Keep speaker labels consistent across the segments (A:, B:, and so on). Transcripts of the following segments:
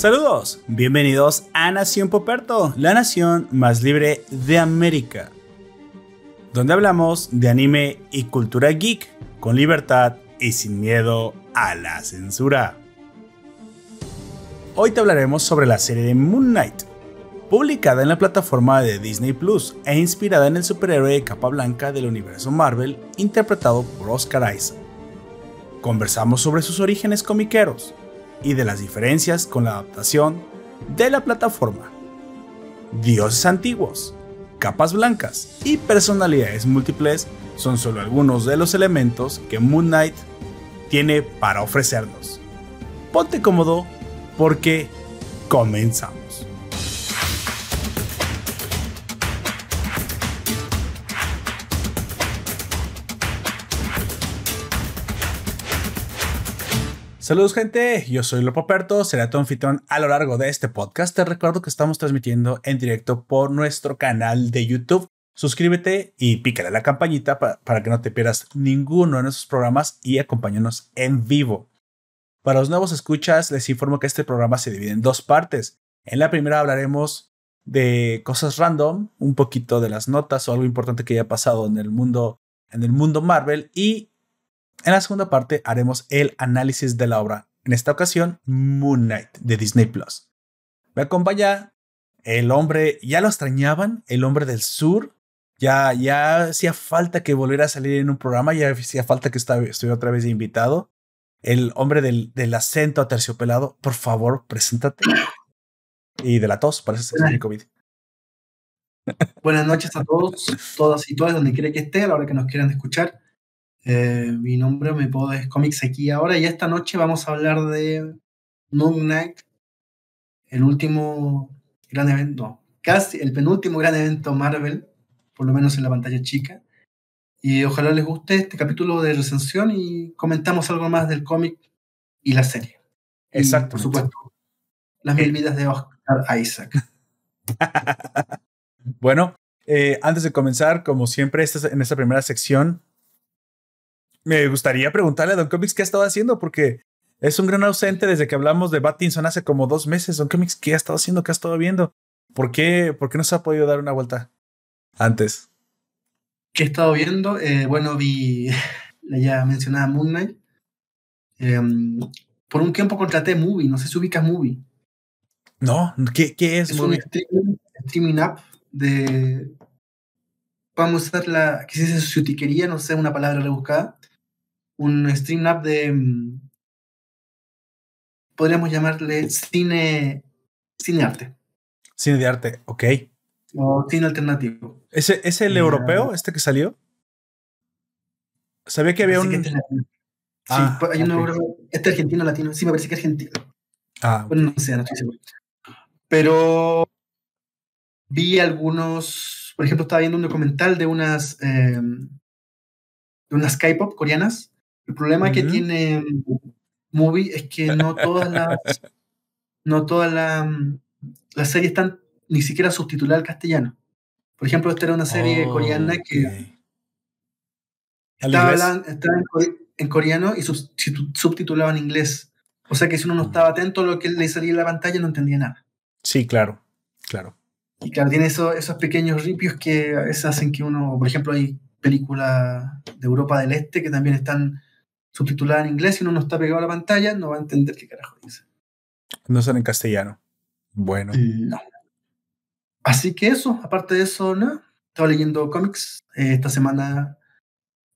A: Saludos, bienvenidos a Nación Poperto, la nación más libre de América, donde hablamos de anime y cultura geek con libertad y sin miedo a la censura. Hoy te hablaremos sobre la serie de Moon Knight, publicada en la plataforma de Disney Plus e inspirada en el superhéroe de capa blanca del universo Marvel, interpretado por Oscar Isaac. Conversamos sobre sus orígenes comiqueros y de las diferencias con la adaptación de la plataforma. Dioses antiguos, capas blancas y personalidades múltiples son solo algunos de los elementos que Moon Knight tiene para ofrecernos. Ponte cómodo porque comenzamos. Saludos gente, yo soy Lopo Perto, seré tu anfitrión a lo largo de este podcast. Te recuerdo que estamos transmitiendo en directo por nuestro canal de YouTube. Suscríbete y pícale la campanita para, que no te pierdas ninguno de nuestros programas y acompáñanos en vivo. Para los nuevos escuchas, les informo que este programa se divide en dos partes. En la primera hablaremos de cosas random, un poquito de las notas o algo importante que haya pasado en el mundo, en el mundo Marvel y en la segunda parte haremos el análisis de la obra, en esta ocasión Moon Knight de Disney Plus. Me acompaña el hombre, ya lo extrañaban, el hombre del sur. Ya, ya hacía falta que volviera a salir en un programa, ya hacía falta que estuviera otra vez invitado. El hombre del, del acento aterciopelado, por favor, preséntate. Y de la tos, parece ser mi COVID.
B: Buenas noches a todos, todas y todas, donde quiera que esté, a la hora que nos quieran escuchar. Eh, mi nombre, me puedo es Comics aquí ahora y esta noche vamos a hablar de Knight, el último gran evento, casi el penúltimo gran evento Marvel, por lo menos en la pantalla chica. Y ojalá les guste este capítulo de recensión y comentamos algo más del cómic y la serie.
A: Exacto.
B: por supuesto, las mil vidas de Oscar Isaac.
A: bueno, eh, antes de comenzar, como siempre, en esta primera sección me gustaría preguntarle a Don Comics qué ha estado haciendo, porque es un gran ausente desde que hablamos de Battinson hace como dos meses. Don Comics, ¿qué ha estado haciendo? ¿Qué ha estado viendo? ¿Por qué, por qué no se ha podido dar una vuelta antes?
B: ¿Qué he estado viendo? Eh, bueno, vi la ya mencionada Moon Knight. Em, por un tiempo contraté Movie, no sé si ubicas Movie.
A: No, ¿qué, qué es?
B: Es un streaming, app de. Vamos a usar la. ¿Qué se dice? Sutiquería, no sé, una palabra rebuscada un stream app de, mm, podríamos llamarle cine, cine arte.
A: Cine de arte, ok.
B: O cine alternativo.
A: ¿Ese es el europeo, este que salió? Sabía que había un...
B: Este ah, sí, hay uno este argentino latino, sí me parece que es argentino.
A: Ah,
B: bueno, no sé, no estoy seguro. Pero vi algunos, por ejemplo, estaba viendo un documental de unas, eh, de unas K-pop coreanas el problema que tiene Movie es que no todas las no todas las series están ni siquiera subtituladas al castellano. Por ejemplo, esta era una serie coreana que estaba, en, coreano y subtitulaba en inglés. O sea que si uno no estaba atento a lo que le salía en la pantalla, no entendía nada.
A: Sí, claro, claro.
B: Y claro, tiene esos pequeños ripios que a veces hacen que uno, por ejemplo, hay películas de Europa del Este que también están subtitulada en inglés y uno no está pegado a la pantalla, no va a entender qué carajo dice.
A: No son en castellano. Bueno.
B: No. Así que eso, aparte de eso, ¿no? Estaba leyendo cómics. Eh, esta semana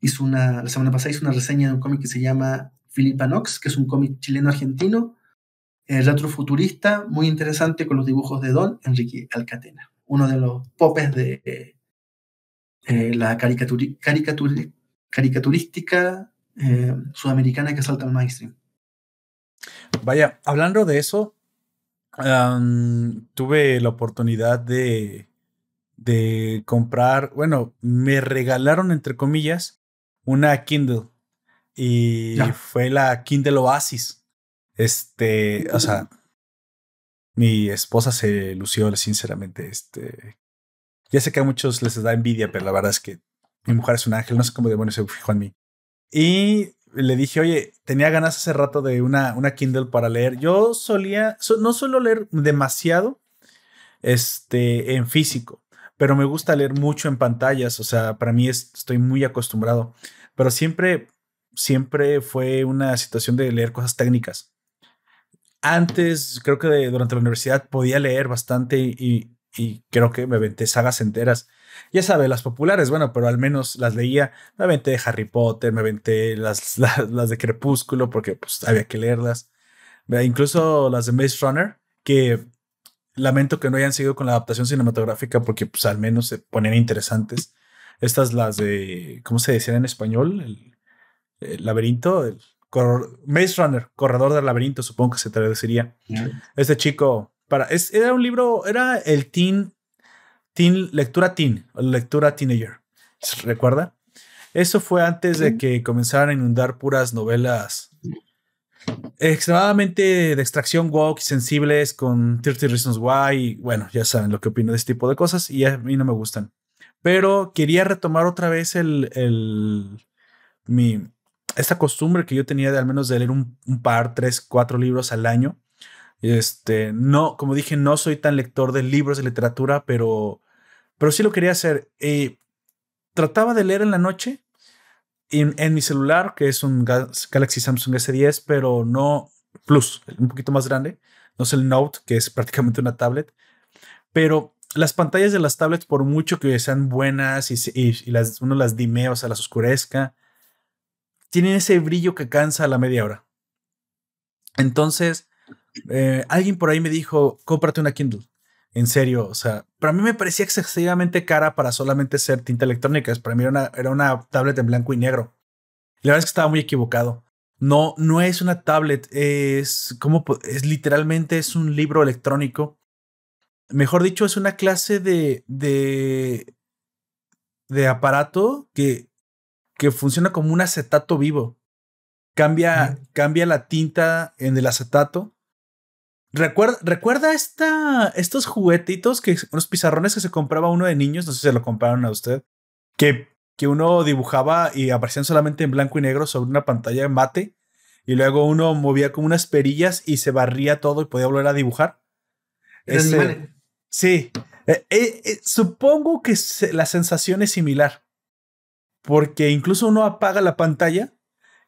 B: hizo una, la semana pasada hizo una reseña de un cómic que se llama Philippa Nox, que es un cómic chileno-argentino, eh, retrofuturista, muy interesante con los dibujos de Don Enrique Alcatena, uno de los popes de eh, la caricaturística eh, sudamericana que salta al mainstream.
A: Vaya, hablando de eso, tuve la oportunidad de, de comprar, bueno, me regalaron, entre comillas, una Kindle y fue la Kindle Oasis. Este, o sea, mi esposa se lució, sinceramente. Este, ya sé que a muchos les da envidia, pero la verdad es que mi mujer es un ángel, no sé cómo demonios se fijó en mí. Y le dije, oye, tenía ganas hace rato de una, una Kindle para leer. Yo solía, no suelo leer demasiado este, en físico, pero me gusta leer mucho en pantallas. O sea, para mí estoy muy acostumbrado. Pero siempre, siempre fue una situación de leer cosas técnicas. Antes, creo que durante la universidad podía leer bastante y, y creo que me aventé sagas enteras. Ya sabe, las populares, bueno, pero al menos las leía. Me aventé Harry Potter, me aventé las, las, de Crepúsculo porque pues había que leerlas. Incluso las de Maze Runner, que lamento que no hayan seguido con la adaptación cinematográfica porque pues al menos se ponen interesantes. Estas las de, ¿cómo se decía en español? El, laberinto, el Maze Runner, corredor del laberinto, supongo que se traduciría. Este chico para, es, era un libro, era el teen, teen, lectura teen, lectura teenager. ¿Recuerda? Eso fue antes de que comenzaran a inundar puras novelas extremadamente de extracción woke y sensibles con 30 Reasons Why. Y bueno, ya saben lo que opino de este tipo de cosas y a mí no me gustan. Pero quería retomar otra vez el, el mi, esta costumbre que yo tenía de al menos de leer un, un par, tres, cuatro libros al año. Este, no, como dije, no soy tan lector de libros de literatura, pero, pero sí lo quería hacer. Eh, trataba de leer en la noche en, mi celular, que es un Galaxy Samsung S10, pero no Plus, un poquito más grande. No es el Note, que es prácticamente una tablet. Pero las pantallas de las tablets, por mucho que sean buenas y, y, las, uno las dimea o sea, las oscurezca, tienen ese brillo que cansa a la media hora. Entonces, eh, alguien por ahí me dijo, cómprate una Kindle. En serio, o sea, para mí me parecía excesivamente cara para solamente ser tinta electrónica. Para mí era una, era una tablet en blanco y negro. La verdad es que estaba muy equivocado. No, no es una tablet, es como es literalmente es un libro electrónico. Mejor dicho, es una clase de, de, de aparato que, que funciona como un acetato vivo. Cambia, cambia la tinta en el acetato Recuerda, recuerda esta, estos juguetitos, que unos pizarrones que se compraba uno de niños, no sé si se lo compraron a usted, que, que uno dibujaba y aparecían solamente en blanco y negro sobre una pantalla mate, y luego uno movía como unas perillas y se barría todo y podía volver a dibujar. sí, eh, eh, eh, supongo que la sensación es similar, porque incluso uno apaga la pantalla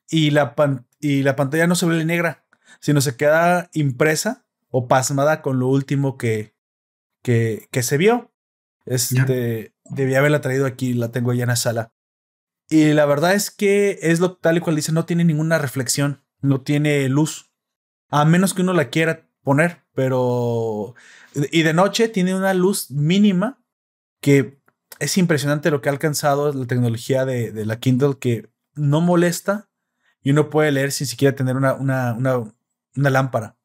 A: y la, y la pantalla no se ve negra, sino se queda impresa o pasmada con lo último que, que, que se vio. Este, debía haberla traído aquí, la tengo ya en la sala. Y la verdad es que es lo tal y cual dice, no tiene ninguna reflexión, no tiene luz, a menos que uno la quiera poner, pero... Y de noche tiene una luz mínima que es impresionante lo que ha alcanzado la tecnología de, de la Kindle que no molesta y uno puede leer sin siquiera tener una, una, una, una lámpara.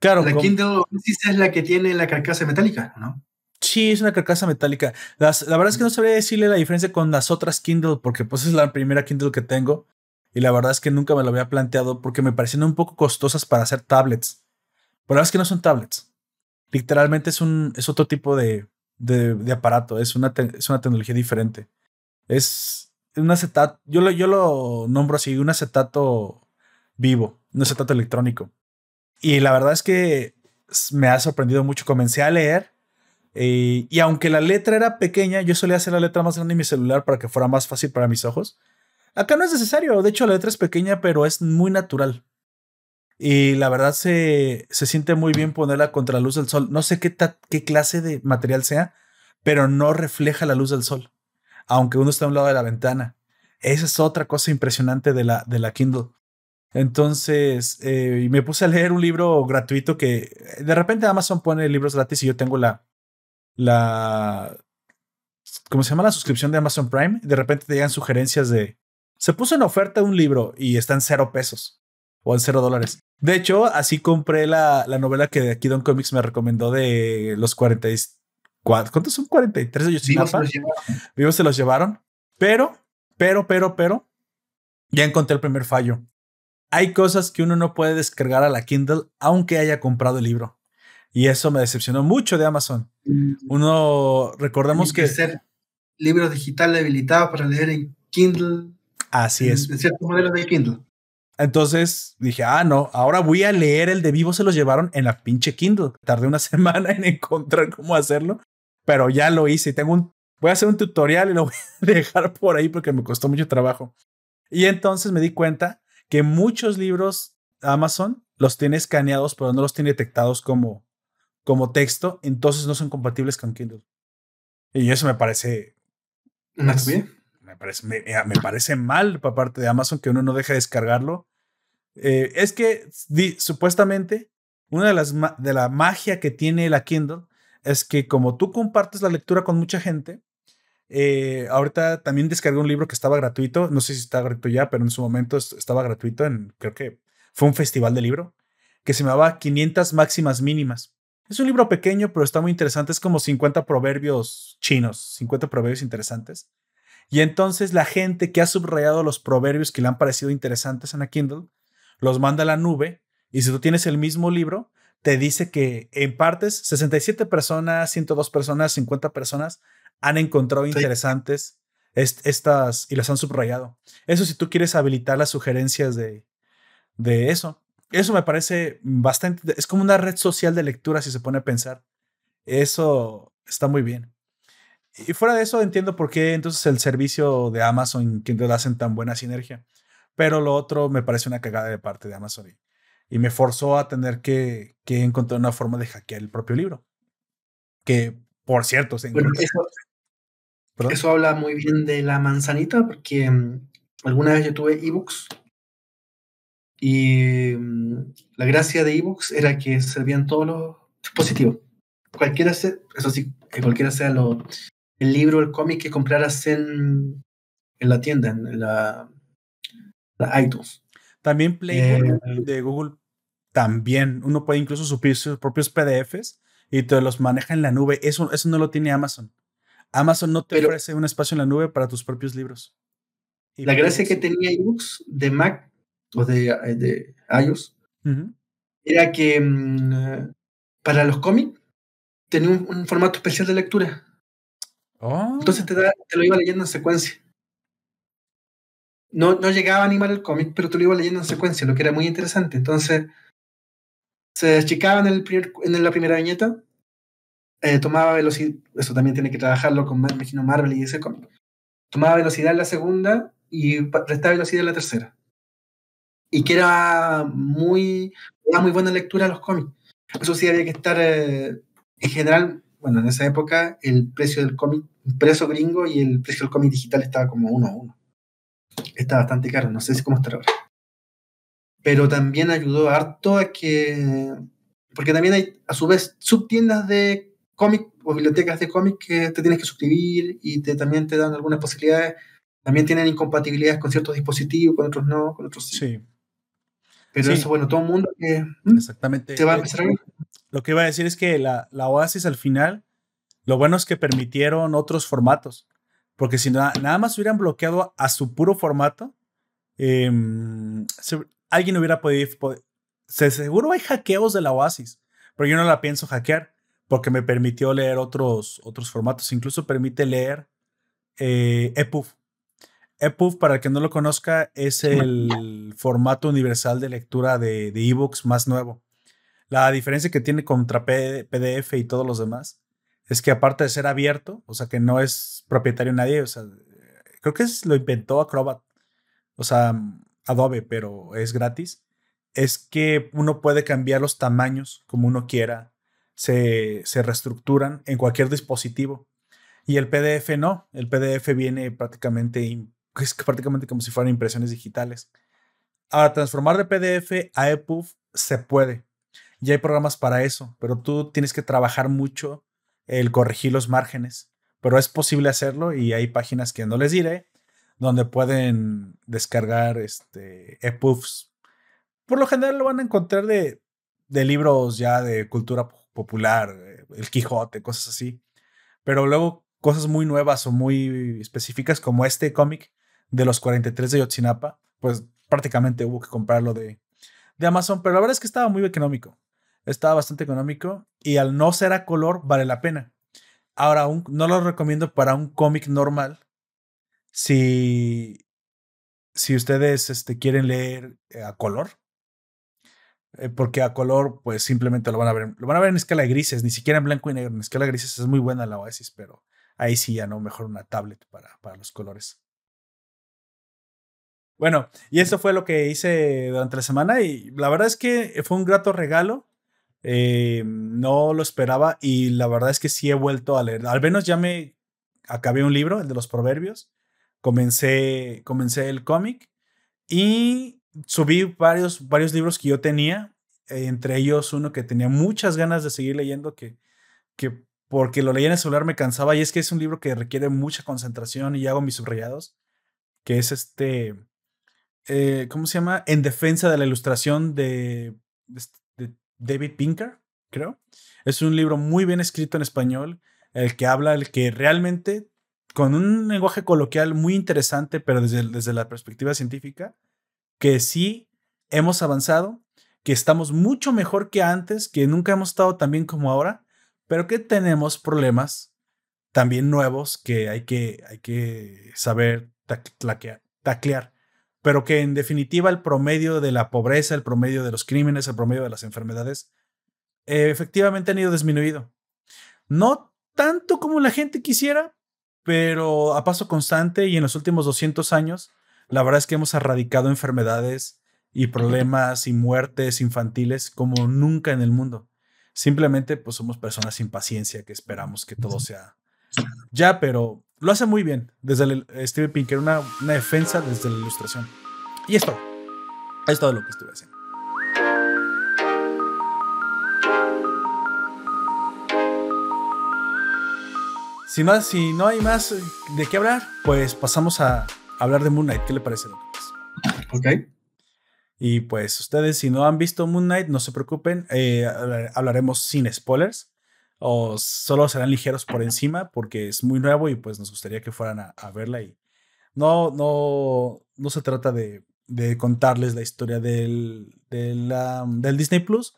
B: Claro. La Kindle es la que tiene la carcasa metálica, ¿no?
A: Sí, es una carcasa metálica. la verdad es que no sabría decirle la diferencia con las otras Kindle, porque pues es la primera Kindle que tengo. Y la verdad es que nunca me lo había planteado porque me parecían un poco costosas para hacer tablets. Pero la verdad es que no son tablets. Literalmente es, un, es otro tipo de, de, aparato. Es una, es una tecnología diferente. Es un acetato. Yo lo, yo lo nombro así: un acetato vivo, un acetato electrónico. Y la verdad es que me ha sorprendido mucho. Comencé a leer eh, y aunque la letra era pequeña, yo solía hacer la letra más grande en mi celular para que fuera más fácil para mis ojos. Acá no es necesario. De hecho, la letra es pequeña, pero es muy natural. Y la verdad se, se siente muy bien ponerla contra la luz del sol. No sé qué, qué clase de material sea, pero no refleja la luz del sol. Aunque uno está a un lado de la ventana. Esa es otra cosa impresionante de la, de la Kindle. Entonces, eh, me puse a leer un libro gratuito que de repente Amazon pone libros gratis y yo tengo la, la, ¿cómo se llama? La suscripción de Amazon Prime. De repente te llegan sugerencias de, se puso en oferta un libro y está en cero pesos o en cero dólares. De hecho, así compré la, la novela que aquí Don Comics me recomendó de los 44, ¿cuántos son 43 de Vivos Vivos se los llevaron. Pero, pero, pero, pero, ya encontré el primer fallo hay cosas que uno no puede descargar a la Kindle aunque haya comprado el libro. Y eso me decepcionó mucho de Amazon. Mm. Uno, recordemos que...
B: ser libros digitales habilitados para leer en Kindle.
A: Así es.
B: En ciertos modelos de Kindle.
A: Entonces dije, ah, no, ahora voy a leer el de vivo, se los llevaron en la pinche Kindle. Tardé una semana en encontrar cómo hacerlo, pero ya lo hice. Tengo un, voy a hacer un tutorial y lo voy a dejar por ahí porque me costó mucho trabajo. Y entonces me di cuenta que muchos libros Amazon los tiene escaneados, pero no los tiene detectados como, como texto, entonces no son compatibles con Kindle. Y eso me parece... Me parece, me, me parece mal por parte de Amazon que uno no deje de descargarlo eh, es que supuestamente una de las de la magia que tiene la Kindle es que como tú compartes la lectura con mucha gente, eh, ahorita también descargué un libro que estaba gratuito, no sé si está gratuito ya, pero en su momento estaba gratuito, en, creo que fue un festival de libro, que se llamaba 500 máximas mínimas. Es un libro pequeño, pero está muy interesante, es como 50 proverbios chinos, 50 proverbios interesantes. Y entonces la gente que ha subrayado los proverbios que le han parecido interesantes en la Kindle, los manda a la nube y si tú tienes el mismo libro, te dice que en partes 67 personas, 102 personas, 50 personas han encontrado interesantes estas y las han subrayado. Eso si tú quieres habilitar las sugerencias de, de eso. Eso me parece bastante, es como una red social de lectura si se pone a pensar. Eso está muy bien. Y fuera de eso entiendo por qué entonces el servicio de Amazon que te hacen tan buena sinergia. Pero lo otro me parece una cagada de parte de Amazon y, me forzó a tener que, encontrar una forma de hackear el propio libro. Que, por cierto, se
B: eso, habla muy bien de la manzanita, porque mm, alguna vez yo tuve ebooks y mm, la gracia de ebooks era que servían todos los dispositivos. Cualquiera sea, eso sí, que cualquiera sea lo, el libro, el cómic que compraras en, en la tienda, en la, iTunes.
A: También Playbook eh, de Google, también uno puede incluso subir sus propios PDFs y te los maneja en la nube. Eso, eso no lo tiene Amazon. Amazon no te ofrece un espacio en la nube para tus propios libros.
B: la gracia que tenía ebooks de Mac o de, eh, de iOS era que mm, para los cómics tenía un, formato especial de lectura. Entonces te, oh. te lo iba leyendo en secuencia no, no llegaba a animar el cómic, pero tú lo ibas leyendo en secuencia, lo que era muy interesante. Entonces, se achicaba en, el en la primera viñeta, eh, tomaba velocidad, eso también tiene que trabajarlo con, me imagino, Marvel y ese cómic. Tomaba velocidad en la segunda y prestaba velocidad en la tercera. Y que era muy, una muy buena lectura los cómics. Eso sí, había que estar, eh, en general, bueno, en esa época, el precio del cómic impreso gringo y el precio del cómic digital estaba como uno a uno está bastante caro, no sé si cómo estará ahora. Pero también ayudó harto a que, porque también hay a su vez subtiendas de cómic o bibliotecas de cómic que te tienes que suscribir y te, también te dan algunas posibilidades. También tienen incompatibilidades con ciertos dispositivos, con otros no, con otros sí. Pero eso, bueno, todo el mundo que
A: Exactamente. va a empezar a ver. Lo que iba a decir es que la, la Oasis al final, lo bueno es que permitieron otros formatos. Porque si nada más hubieran bloqueado a su puro formato, em, alguien hubiera podido, seguro hay hackeos de la Oasis, pero yo no la pienso hackear porque me permitió leer otros, otros formatos. Incluso permite leer eh, EPUB. EPUB, para el que no lo conozca, es el formato universal de lectura de ebooks más nuevo. La diferencia que tiene contra PDF y todos los demás es que aparte de ser abierto, o sea, que no es propietario nadie, o sea, creo que es, lo inventó Acrobat, o sea, Adobe, pero es gratis, es que uno puede cambiar los tamaños como uno quiera, se, reestructuran en cualquier dispositivo. Y el PDF no, el PDF viene prácticamente, es prácticamente como si fueran impresiones digitales. Ahora, transformar de PDF a EPUB se puede. Ya hay programas para eso, pero tú tienes que trabajar mucho el corregir los márgenes, pero es posible hacerlo y hay páginas que no les diré donde pueden descargar este EPUBs. Por lo general lo van a encontrar de, de libros ya de cultura popular, eh, el Quijote, cosas así. Pero luego cosas muy nuevas o muy específicas como este cómic de los 43 de Yotzinapa, pues prácticamente hubo que comprarlo de, de Amazon, pero la verdad es que estaba muy económico estaba bastante económico y al no ser a color vale la pena. Ahora, no lo recomiendo para un cómic normal. Si, si ustedes este, quieren leer eh, a color, porque a color, pues simplemente lo van a ver, lo van a ver en escala de grises, ni siquiera en blanco y negro, en escala de grises es muy buena la Oasis, pero ahí sí ya no, mejor una tablet para, para los colores. Bueno, y eso fue lo que hice durante la semana y la verdad es que fue un grato regalo. Eh, no lo esperaba y la verdad es que sí he vuelto a leer. Al menos ya me acabé un libro, el de los proverbios. Comencé, comencé el cómic y subí varios, varios libros que yo tenía, entre ellos uno que tenía muchas ganas de seguir leyendo, que, que porque lo leía en el celular me cansaba y es que es un libro que requiere mucha concentración y hago mis subrayados, que es este, eh, ¿cómo se llama? En defensa de la ilustración de, de David Pinker, creo. Es un libro muy bien escrito en español, el que habla, el que realmente, con un lenguaje coloquial muy interesante, pero desde, desde la perspectiva científica, que sí hemos avanzado, que estamos mucho mejor que antes, que nunca hemos estado tan bien como ahora, pero que tenemos problemas también nuevos que hay que, hay que saber taclear pero que en definitiva el promedio de la pobreza, el promedio de los crímenes, el promedio de las enfermedades, eh, efectivamente han ido disminuido. No tanto como la gente quisiera, pero a paso constante y en los últimos 200 años, la verdad es que hemos erradicado enfermedades y problemas y muertes infantiles como nunca en el mundo. Simplemente pues somos personas sin paciencia que esperamos que todo sea ya, pero lo hace muy bien desde el Steve Pinker, una, una defensa desde la ilustración. Y esto Es todo lo que estuve haciendo. Si no, si no hay más de qué hablar, pues pasamos a hablar de Moon Knight. ¿Qué le parece,
B: Ok.
A: Y pues ustedes, si no han visto Moon Knight, no se preocupen. Eh, hablaremos sin spoilers o solo serán ligeros por encima porque es muy nuevo y pues nos gustaría que fueran a, verla y no, no, no se trata de, contarles la historia del, del, del, Disney Plus,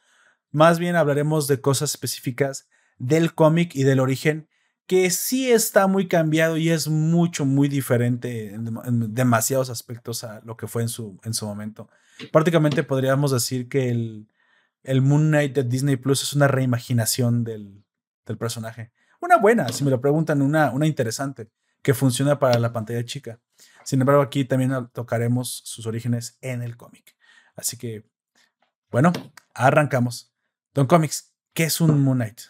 A: más bien hablaremos de cosas específicas del cómic y del origen que sí está muy cambiado y es mucho, muy diferente en, demasiados aspectos a lo que fue en su, en su momento. Prácticamente podríamos decir que el, el Moon Knight de Disney Plus es una reimaginación del, del personaje. Una buena, si me lo preguntan, una, una interesante, que funciona para la pantalla chica. Sin embargo, aquí también tocaremos sus orígenes en el cómic. Así que, bueno, arrancamos. Don Comics, ¿qué es un Moon Knight?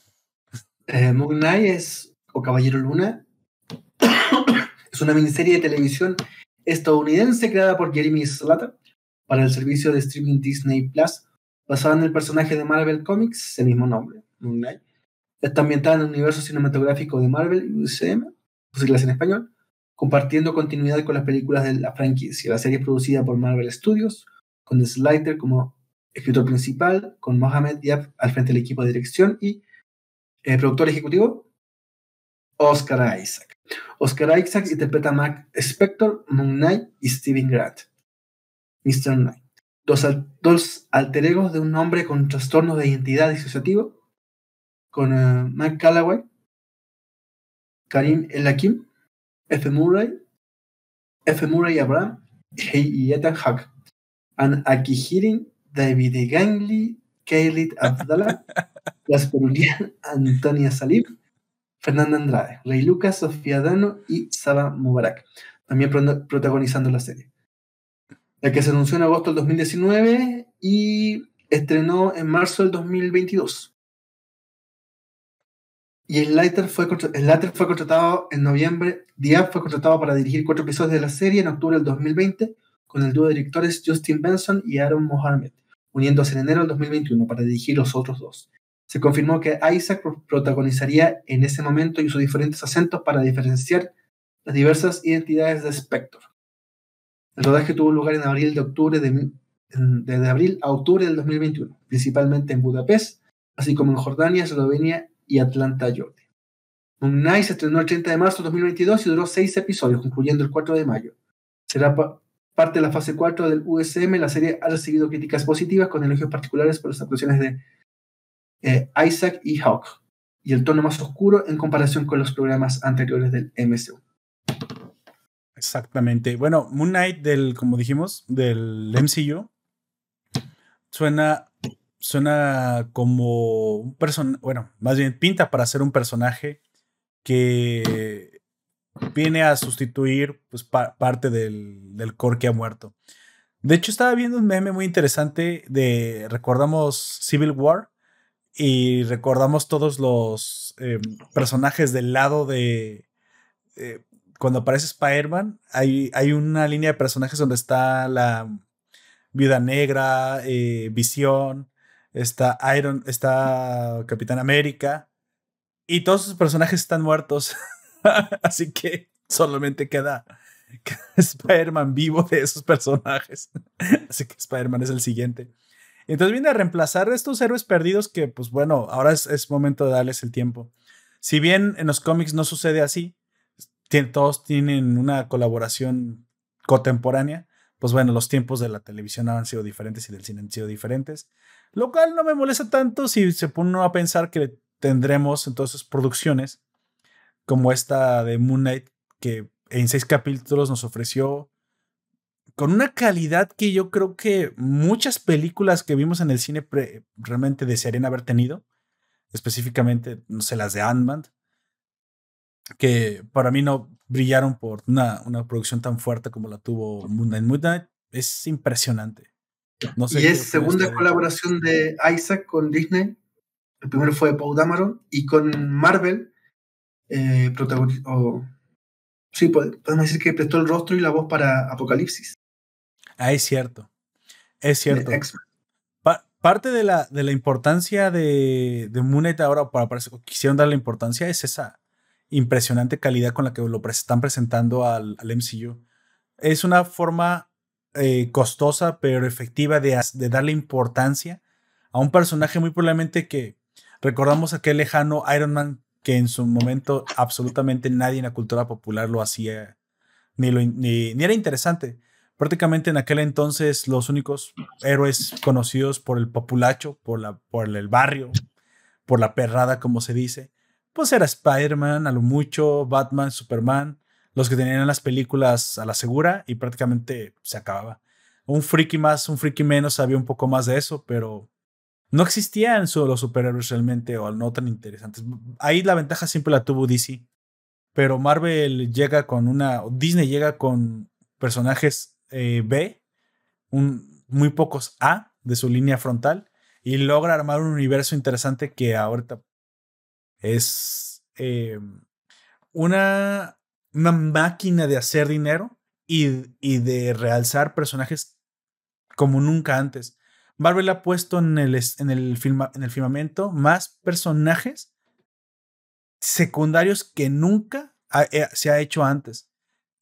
B: Eh, Moon Knight es, o Caballero Luna, es una miniserie de televisión estadounidense creada por Jeremy Slater para el servicio de streaming Disney Plus, basada en el personaje de Marvel Comics, ese mismo nombre, Está ambientada en el universo cinematográfico de Marvel y UCM, por siglas en español, compartiendo continuidad con las películas de la franquicia. La serie es producida por Marvel Studios, con Slater como escritor principal, con Mohamed Diab al frente del equipo de dirección y el eh, productor ejecutivo, Oscar Isaac. Oscar Isaac interpreta a Mac Spector, Moon Knight y Steven Grant, Mr. Knight. Dos, dos alter egos de un hombre con trastorno de identidad disociativo con uh, Mike Callaway, Karim Elakim, F. Murray, F. Murray Abraham y Ethan Huck. And Akihirin, David Gangley, Khalid Abdallah, Las Perulian, Antonia Salib, Fernanda Andrade, Rey Lucas, Sofía Dano y Saba Mubarak, también protagonizando la serie. La que se anunció en agosto del 2019 y estrenó en marzo del 2022. Y el Later fue, el fue contratado en noviembre. Diab fue contratado para dirigir cuatro episodios de la serie en octubre del 2020 con el dúo de directores Justin Benson y Aaron Mohamed, uniéndose en enero del 2021 para dirigir los otros dos. Se confirmó que Isaac protagonizaría en ese momento y sus diferentes acentos para diferenciar las diversas identidades de Spectre. El rodaje tuvo lugar en abril de octubre de, de abril a octubre del 2021, principalmente en Budapest, así como en Jordania, Eslovenia y Atlanta, Georgia. Moon Knight se estrenó el 30 de marzo de 2022 y duró seis episodios, concluyendo el 4 de mayo. Será parte de la fase 4 del USM. La serie ha recibido críticas positivas con elogios particulares por las actuaciones de eh, Isaac y Hawk y el tono más oscuro en comparación con los programas anteriores del MCU.
A: Exactamente. Bueno, Moon Knight del, como dijimos, del MCU, suena, suena como un personaje, bueno, más bien pinta para ser un personaje que viene a sustituir pues, parte del, del core que ha muerto. De hecho, estaba viendo un meme muy interesante de, recordamos Civil War y recordamos todos los eh, personajes del lado de... Eh, cuando aparece Spider-Man, hay, hay una línea de personajes donde está la Viuda Negra, eh, Visión, está Iron, está Capitán América, y todos sus personajes están muertos. Así que solamente queda, Spider-Man vivo de esos personajes. Así que Spider-Man es el siguiente. Entonces viene a reemplazar estos héroes perdidos que, pues bueno, ahora es, momento de darles el tiempo. Si bien en los cómics no sucede así, todos tienen una colaboración contemporánea, pues bueno, los tiempos de la televisión han sido diferentes y del cine han sido diferentes, lo cual no me molesta tanto si se pone a pensar que tendremos entonces producciones como esta de Moon Knight, que en seis capítulos nos ofreció con una calidad que yo creo que muchas películas que vimos en el cine realmente desearían haber tenido, específicamente, no sé, las de Ant-Man, que para mí no brillaron por una, una, producción tan fuerte como la tuvo Moon Knight. Moon Knight es impresionante.
B: No sé y es segunda colaboración de Isaac con Disney. El primero fue Paul Dameron y con Marvel eh. Sí, podemos decir que prestó el rostro y la voz para Apocalipsis.
A: Ah, es cierto. Es cierto. parte de la, de la importancia de, de Moon Knight ahora, para, para quisieron darle importancia, es esa impresionante calidad con la que lo están presentando al, al MCU. Es una forma eh, costosa pero efectiva de, de, darle importancia a un personaje muy probablemente que recordamos aquel lejano Iron Man que en su momento absolutamente nadie en la cultura popular lo hacía ni, lo, ni, ni era interesante. Prácticamente en aquel entonces los únicos héroes conocidos por el populacho, por, la, por el barrio, por la perrada como se dice, pues era Spider-Man, a lo mucho, Batman, Superman, los que tenían las películas a la segura y prácticamente se acababa. Un friki más, un friki menos sabía un poco más de eso, pero no existían solo los superhéroes realmente o no tan interesantes. Ahí la ventaja siempre la tuvo DC, pero Marvel llega con una, Disney llega con personajes eh, B, muy pocos A de su línea frontal y logra armar un universo interesante que ahorita es eh, una, una máquina de hacer dinero y, y, de realzar personajes como nunca antes. Marvel ha puesto en el, en el, en el firmamento más personajes secundarios que nunca eh, se ha hecho antes.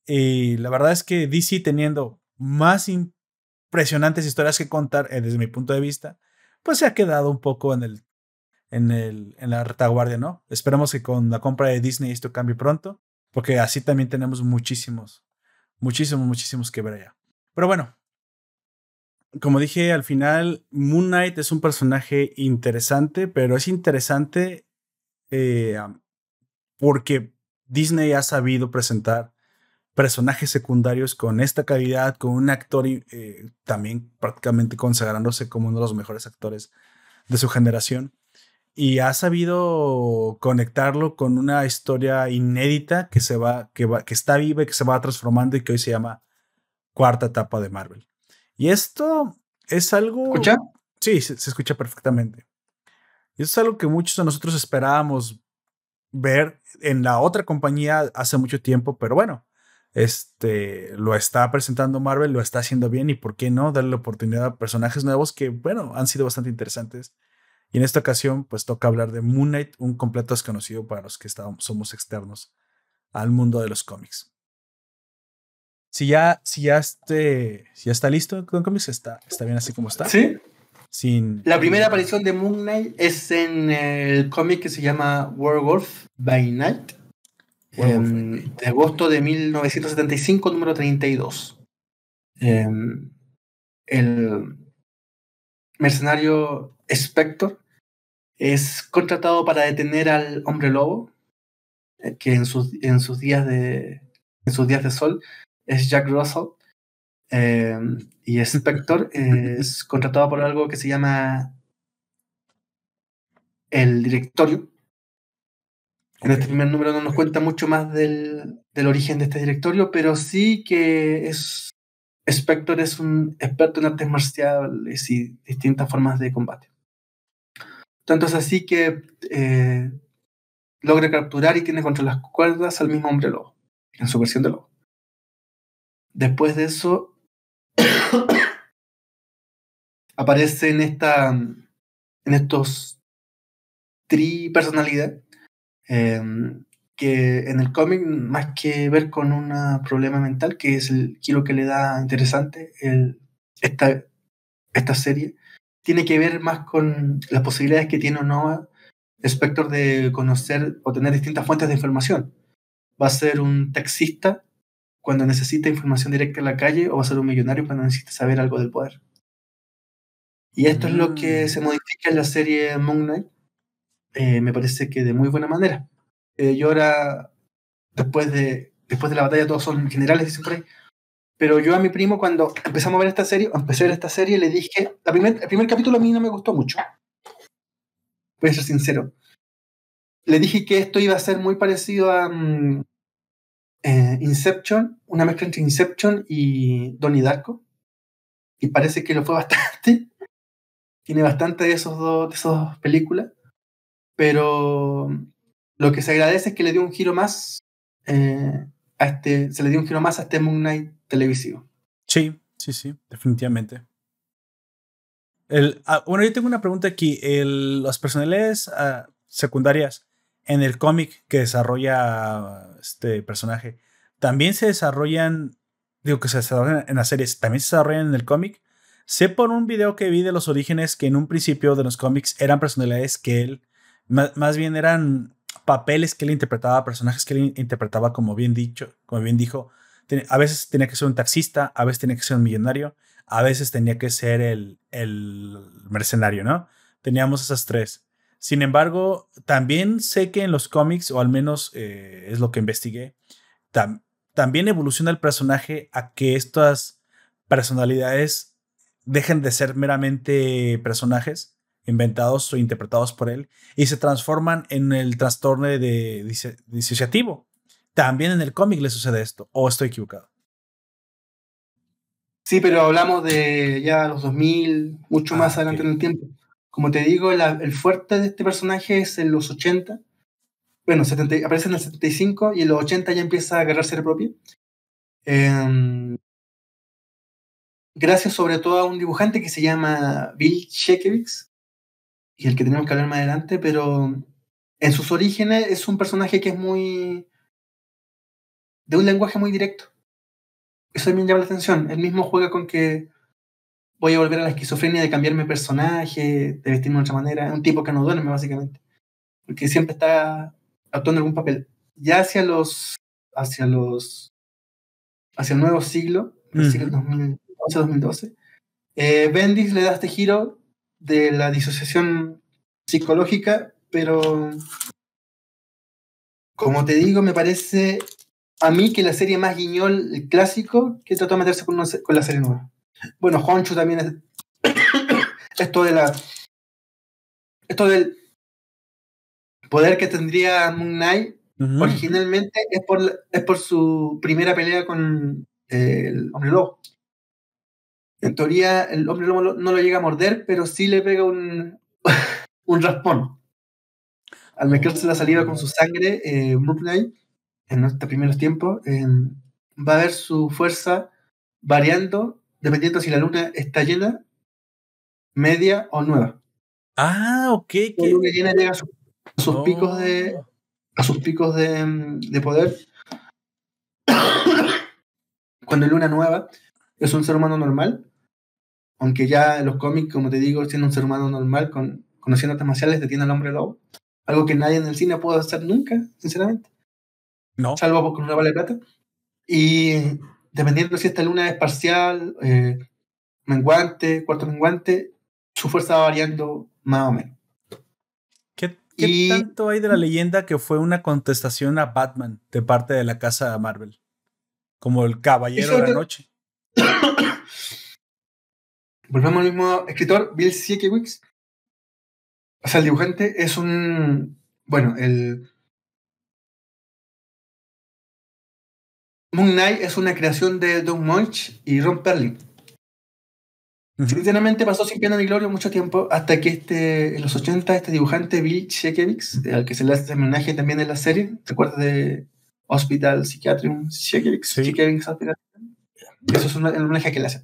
A: Y la verdad es que DC teniendo más impresionantes historias que contar eh, desde mi punto de vista, pues se ha quedado un poco en el en, el, en la retaguardia, ¿no? Esperamos que con la compra de Disney esto cambie pronto, porque así también tenemos muchísimos, muchísimos, muchísimos que ver allá. Pero bueno, como dije al final, Moon Knight es un personaje interesante, pero es interesante eh, porque Disney ha sabido presentar personajes secundarios con esta calidad, con un actor eh, también prácticamente consagrándose como uno de los mejores actores de su generación y ha sabido conectarlo con una historia inédita que se va, que va, que está viva y que se va transformando y que hoy se llama cuarta etapa de Marvel. Y esto es algo.
B: ¿Escucha?
A: Sí, se, escucha perfectamente. Y eso es algo que muchos de nosotros esperábamos ver en la otra compañía hace mucho tiempo, pero bueno, este lo está presentando Marvel, lo está haciendo bien y por qué no darle la oportunidad a personajes nuevos que, bueno, han sido bastante interesantes y en esta ocasión, pues toca hablar de Moon Knight, un completo desconocido para los que somos externos al mundo de los cómics. Si ya, si ya, este, si ya está listo con cómics, está, está bien así como está.
B: Sí.
A: Sin,
B: la primera aparición de Moon Knight es en el cómic que se llama Werewolf by Night, em, de agosto de 1975, número 32. Em, el mercenario Spector es contratado para detener al hombre lobo, eh, que en sus, en sus, días, de, en sus días de sol es Jack Russell. Eh, y Spector es contratado por algo que se llama el directorio. En este primer número no nos cuenta mucho más del, del, origen de este directorio, pero sí que es Spector es un experto en artes marciales y distintas formas de combate. Tanto es así que eh, logra capturar y tiene contra las cuerdas al mismo hombre lobo, en su versión de lobo. Después de eso, aparece en, esta, en estos tri personalidad, em, que en el cómic, más que ver con un problema mental, que es el giro que le da interesante el, esta, esta serie, tiene que ver más con las posibilidades que tiene o no Spector de conocer o tener distintas fuentes de información. ¿Va a ser un taxista cuando necesita información directa en la calle o va a ser un millonario cuando necesita saber algo del poder? Y esto es lo que mm. se modifica en la serie Moon Knight. Eh, me parece que de muy buena manera. Eh, yo ahora, después de, después de la batalla, todos son generales, dicen. Pero yo a mi primo, cuando empezamos a ver esta serie, empecé a ver esta serie, le dije, el primer capítulo a mí no me gustó mucho. Voy a ser sincero. Le dije que esto iba a ser muy parecido a mm, eh, Inception, una mezcla entre Inception y Donnie Darko. Y parece que lo fue bastante tiene bastante de de esas dos películas, pero lo que se agradece es que le dio un giro más eh, a este, se le dio un giro más a este Moon Knight televisivo.
A: Sí, sí, sí, definitivamente. El, ah, bueno, yo tengo una pregunta aquí. Las personalidades ah, secundarias en el cómic que desarrolla este personaje, ¿también se desarrollan, digo que se desarrollan en las series, también se desarrollan en el cómic? Sé por un video que vi de los orígenes que en un principio de los cómics eran personalidades que él, más, bien eran papeles que él interpretaba, personajes que él interpretaba, como bien dicho, como bien dijo. A veces tenía que ser un taxista, a veces tenía que ser un millonario, a veces tenía que ser el, el mercenario, ¿no? Teníamos esas tres. Sin embargo, también sé que en los cómics, o al menos eh, es lo que investigué, también evoluciona el personaje a que estas personalidades dejen de ser meramente personajes inventados o interpretados por él y se transforman en el trastorno de disociativo. También en el cómic le sucede esto, o estoy equivocado.
B: Sí, pero hablamos de ya los 2000, mucho más ah, adelante en el tiempo. Como te digo, el fuerte de este personaje es en los 80. Bueno, 70, aparece en el 75 y en los 80 ya empieza a agarrarse de propio. Eh, gracias sobre todo a un dibujante que se llama Bill Shekevix, y el que tenemos que hablar más adelante, pero en sus orígenes es un personaje que es muy... de un lenguaje muy directo. Eso también llama la atención. Él mismo juega con que voy a volver a la esquizofrenia de cambiarme personaje, de vestirme de otra manera. Un tipo que no duerme, básicamente. Porque siempre está actuando algún papel. Ya hacia los. hacia los. hacia el nuevo siglo, el siglo 2000, 2012 eh, Bendis le da este giro de la disociación psicológica, pero como te digo, me parece a mí que la serie más guiñol, el clásico, que trató de meterse con, con la serie nueva. Bueno, Honcho también es esto de la esto del poder que tendría Moon Knight originalmente es por, es por su primera pelea con el hombre lobo. En teoría, el hombre no lo llega a morder, pero sí le pega un, un raspón. Al mezclarse la saliva con su sangre, eh, en estos primeros tiempos, em, va a ver su fuerza variando dependiendo si la luna está llena, media o nueva.
A: Ah, ok.
B: La luna llena llega a, sus picos de oh. a sus picos de, de poder. Cuando la luna nueva es un ser humano normal, aunque ya en los cómics, como te digo, siendo un ser humano normal, con, conociendo artes marciales, detiene al hombre lobo. Algo que nadie en el cine puede hacer nunca, sinceramente.
A: No.
B: Salvo con una bala de plata. Y dependiendo si esta luna es parcial, eh, menguante, cuarto menguante, su fuerza va variando más o menos.
A: ¿Qué, tanto hay de la leyenda que fue una contestación a Batman de parte de la casa Marvel? como el caballero de la noche.
B: Volvemos al mismo escritor, Bill Sienkiewicz. O sea, el dibujante es un. Bueno, el. Moon Knight es una creación de Don Munch y Ron Perlin. Sinceramente pasó sin pena ni gloria mucho tiempo hasta que este, en los 80 este dibujante Bill Sienkiewicz, al que se le hace homenaje también en la serie, ¿te acuerdas de Hospital Psychiatrium Sienkiewicz? Sí. Hospital. Eso es un homenaje que le hacen.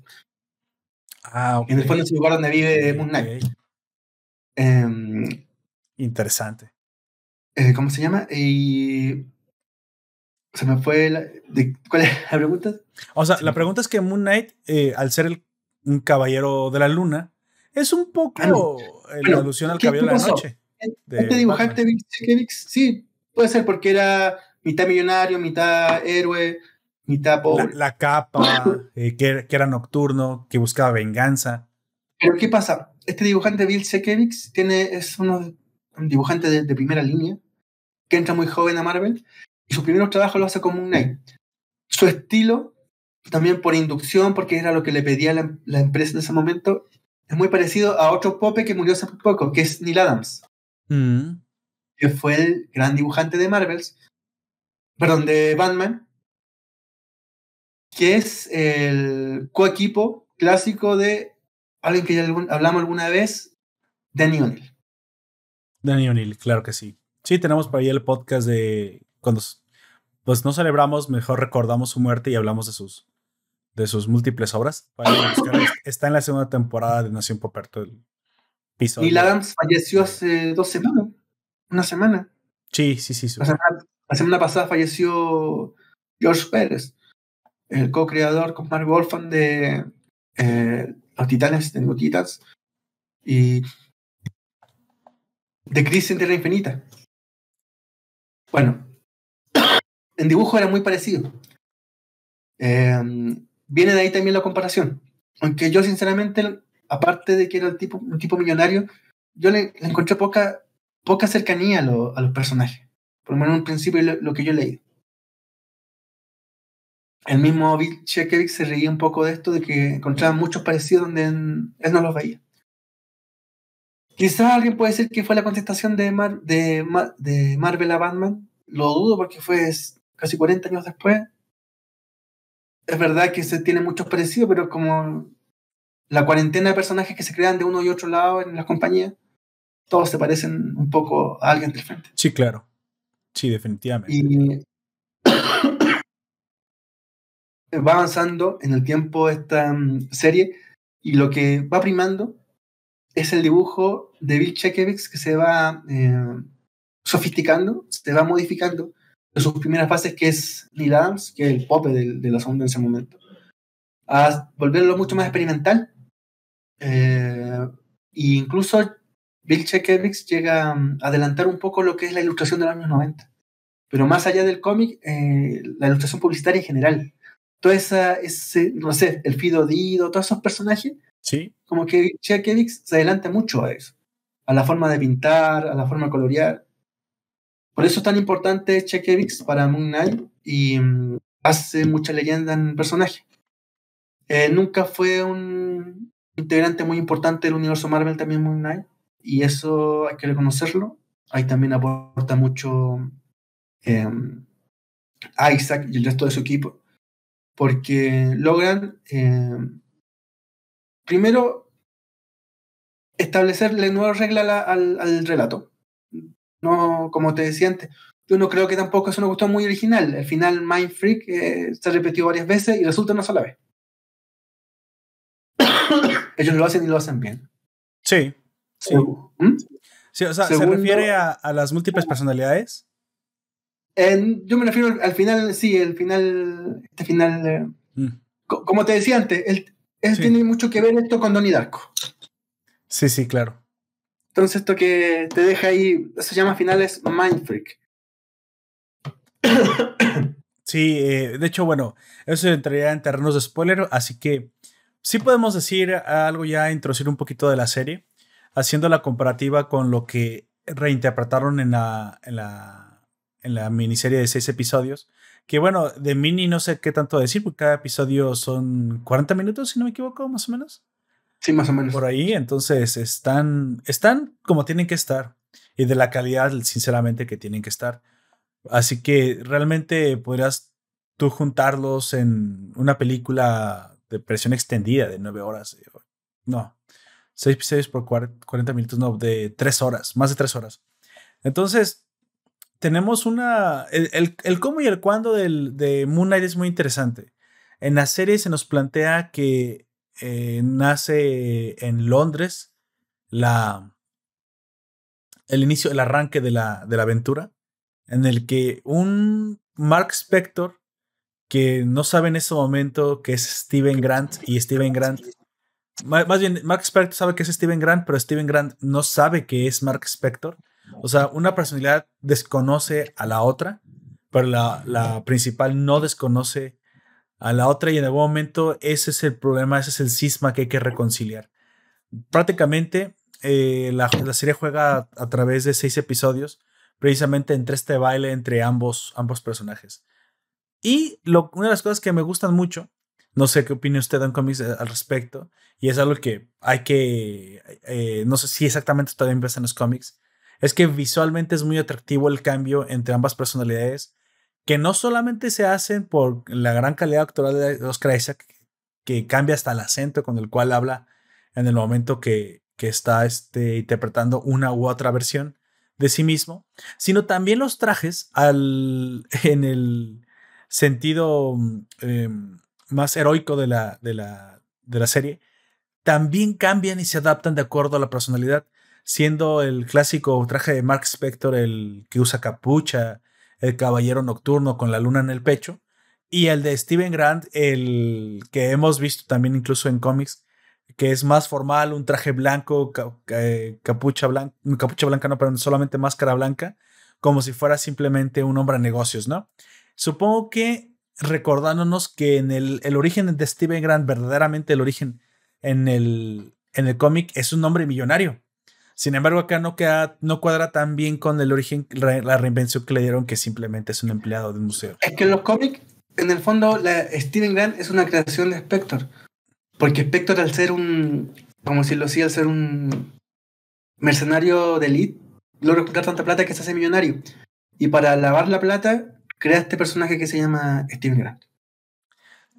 A: Ah,
B: En el fondo es el lugar donde vive Moon Knight. Em,
A: Interesante.
B: Eh, ¿Cómo se llama? Y se me fue la, ¿Cuál es la pregunta?
A: O sea, la pregunta es que Moon Knight, eh, al ser el un caballero de la luna, es un poco la alusión al caballero de la noche.
B: este dibujante sí, puede ser porque era mitad millonario, mitad héroe, mitad pobre.
A: La, capa, eh, que, era nocturno, que buscaba venganza.
B: Pero ¿qué pasa? Este dibujante Bill Sekevich tiene, es uno, un dibujante de, primera línea que entra muy joven a Marvel y sus primeros trabajos lo hace como un Knight. Su estilo también por inducción, porque era lo que le pedía la, empresa en ese momento, es muy parecido a otro Pope que murió hace poco, que es Neil Adams,
A: mm.
B: que fue el gran dibujante de Marvels, perdón, de Batman, que es el coequipo clásico de alguien que ya hablamos alguna vez, Danny O'Neill.
A: Danny O'Neill, claro que sí. Sí, tenemos por ahí el podcast de cuando pues no celebramos, mejor recordamos su muerte y hablamos de sus de sus múltiples obras. Está en la segunda temporada de Nación Poperto. El
B: episodio. Neil Adams falleció hace dos semanas. Una semana.
A: Sí, sí, sí.
B: La semana, pasada falleció George Pérez, el co-creador con Mark Wolfman de eh, Los Titanes de New Titans y de Crisis en Tierra Infinita. Bueno, en dibujo era muy parecido. Eh, viene de ahí también la comparación. Aunque yo sinceramente, aparte de que era tipo, un tipo millonario, yo le, encontré poca, poca cercanía a, los personajes. Por lo menos en un principio lo, que yo leí. El mismo Bill Chekevic se reía un poco de esto, de que encontraba muchos parecidos donde él no los veía. Quizás alguien puede decir que fue la contestación de, de, de Marvel a Batman. Lo dudo porque fue casi 40 años después es verdad que se tiene muchos parecidos, pero como la cuarentena de personajes que se crean de uno y otro lado en las compañías, todos se parecen un poco a alguien del frente.
A: Sí, claro. Sí, definitivamente.
B: Y va avanzando en el tiempo esta mm, serie y lo que va primando es el dibujo de Bill Chekevics que se va eh, sofisticando, se va modificando de sus primeras fases, que es Neil Adams, que es el pope de, la segunda en ese momento, a volverlo mucho más experimental. Eh, e incluso Bill Checkevix llega a adelantar un poco lo que es la ilustración de los años 90. Pero más allá del cómic, eh, la ilustración publicitaria en general. Toda esa, ese, no sé, el Fido Dido, todos esos personajes.
A: Sí.
B: Como que Checkevix se adelanta mucho a eso. A la forma de pintar, a la forma de colorear. Por eso es tan importante Chekevix para Moon Knight y mm, hace mucha leyenda en el personaje. Eh, nunca fue un integrante muy importante del universo Marvel también Moon Knight y eso hay que reconocerlo. Ahí también aporta mucho em, Isaac y el resto de su equipo porque logran em, primero establecerle nuevas reglas al relato no, como te decía antes, yo no creo que tampoco es una cuestión muy original. El final Mind Freak eh, se ha repetido varias veces y resulta una sola vez. Ellos lo hacen y lo hacen bien.
A: Sí. Sí. ¿Mm? o sea, ¿se refiere a, las múltiples personalidades?
B: Yo me refiero al final, sí, el final, este final, eh, mm. como te decía antes, él, tiene mucho que ver esto con Donnie Darko.
A: Sí, sí, claro.
B: Entonces esto que te deja ahí, se llama finales Mind Freak.
A: Sí, eh, de hecho, bueno, eso entraría en terrenos de spoiler, así que sí podemos decir algo ya, introducir un poquito de la serie, haciendo la comparativa con lo que reinterpretaron en la, en la, en la miniserie de seis episodios, Que bueno, de mini no sé qué tanto decir, porque cada episodio son 40 minutos, si no me equivoco, más o menos.
B: Sí, más o menos.
A: Por ahí, entonces están, están como tienen que estar y de la calidad, sinceramente, que tienen que estar. Así que realmente podrías tú juntarlos en una película de presión extendida de nueve horas. No, seis episodios por 40 minutos, no, de tres horas, más de tres horas. Entonces, tenemos una. El, el, cómo y el cuándo del, de Moon Knight es muy interesante. En la serie se nos plantea que eh, nace en Londres la, el inicio, el arranque de la, de la aventura, en el que un Mark Spector, que no sabe en ese momento que es Steven Grant, y Steven Grant, más bien, Mark Spector sabe que es Steven Grant, pero Steven Grant no sabe que es Mark Spector. O sea, una personalidad desconoce a la otra, pero la, la principal no desconoce a la otra y en algún momento ese es el problema, ese es el cisma que hay que reconciliar. Prácticamente eh, la, serie juega a, través de seis episodios, precisamente entre este baile entre ambos, ambos personajes. Y lo, una de las cosas que me gustan mucho, no sé qué opina usted en cómics eh, al respecto, y es algo que hay que, eh, no sé si exactamente todavía empieza en los cómics, es que visualmente es muy atractivo el cambio entre ambas personalidades, que no solamente se hacen por la gran calidad actoral de Oscar Isaac, que cambia hasta el acento con el cual habla en el momento que, que está este, interpretando una u otra versión de sí mismo, sino también los trajes al, en el sentido em, más heroico de la, de, la, de la serie, también cambian y se adaptan de acuerdo a la personalidad, siendo el clásico traje de Mark Spector el que usa capucha, el caballero nocturno con la luna en el pecho, y el de Steven Grant, el que hemos visto también incluso en cómics, que es más formal, un traje blanco, eh, capucha blanca, capucha blanca no, pero solamente máscara blanca, como si fuera simplemente un hombre de negocios, ¿no? Supongo que recordándonos que en el, el origen de Steven Grant, verdaderamente el origen en el, en el cómic es un hombre millonario. Sin embargo, acá no, queda, no cuadra tan bien con el origen, la reinvención que le dieron, que simplemente es un empleado de un museo.
B: Es que en los cómics, en el fondo, la Steven Grant es una creación de Spector. Porque Spector, al ser un, vamos a decirlo así, al ser un mercenario de elite, logra juntar tanta plata que se hace millonario. Y para lavar la plata, crea este personaje que se llama Steven Grant.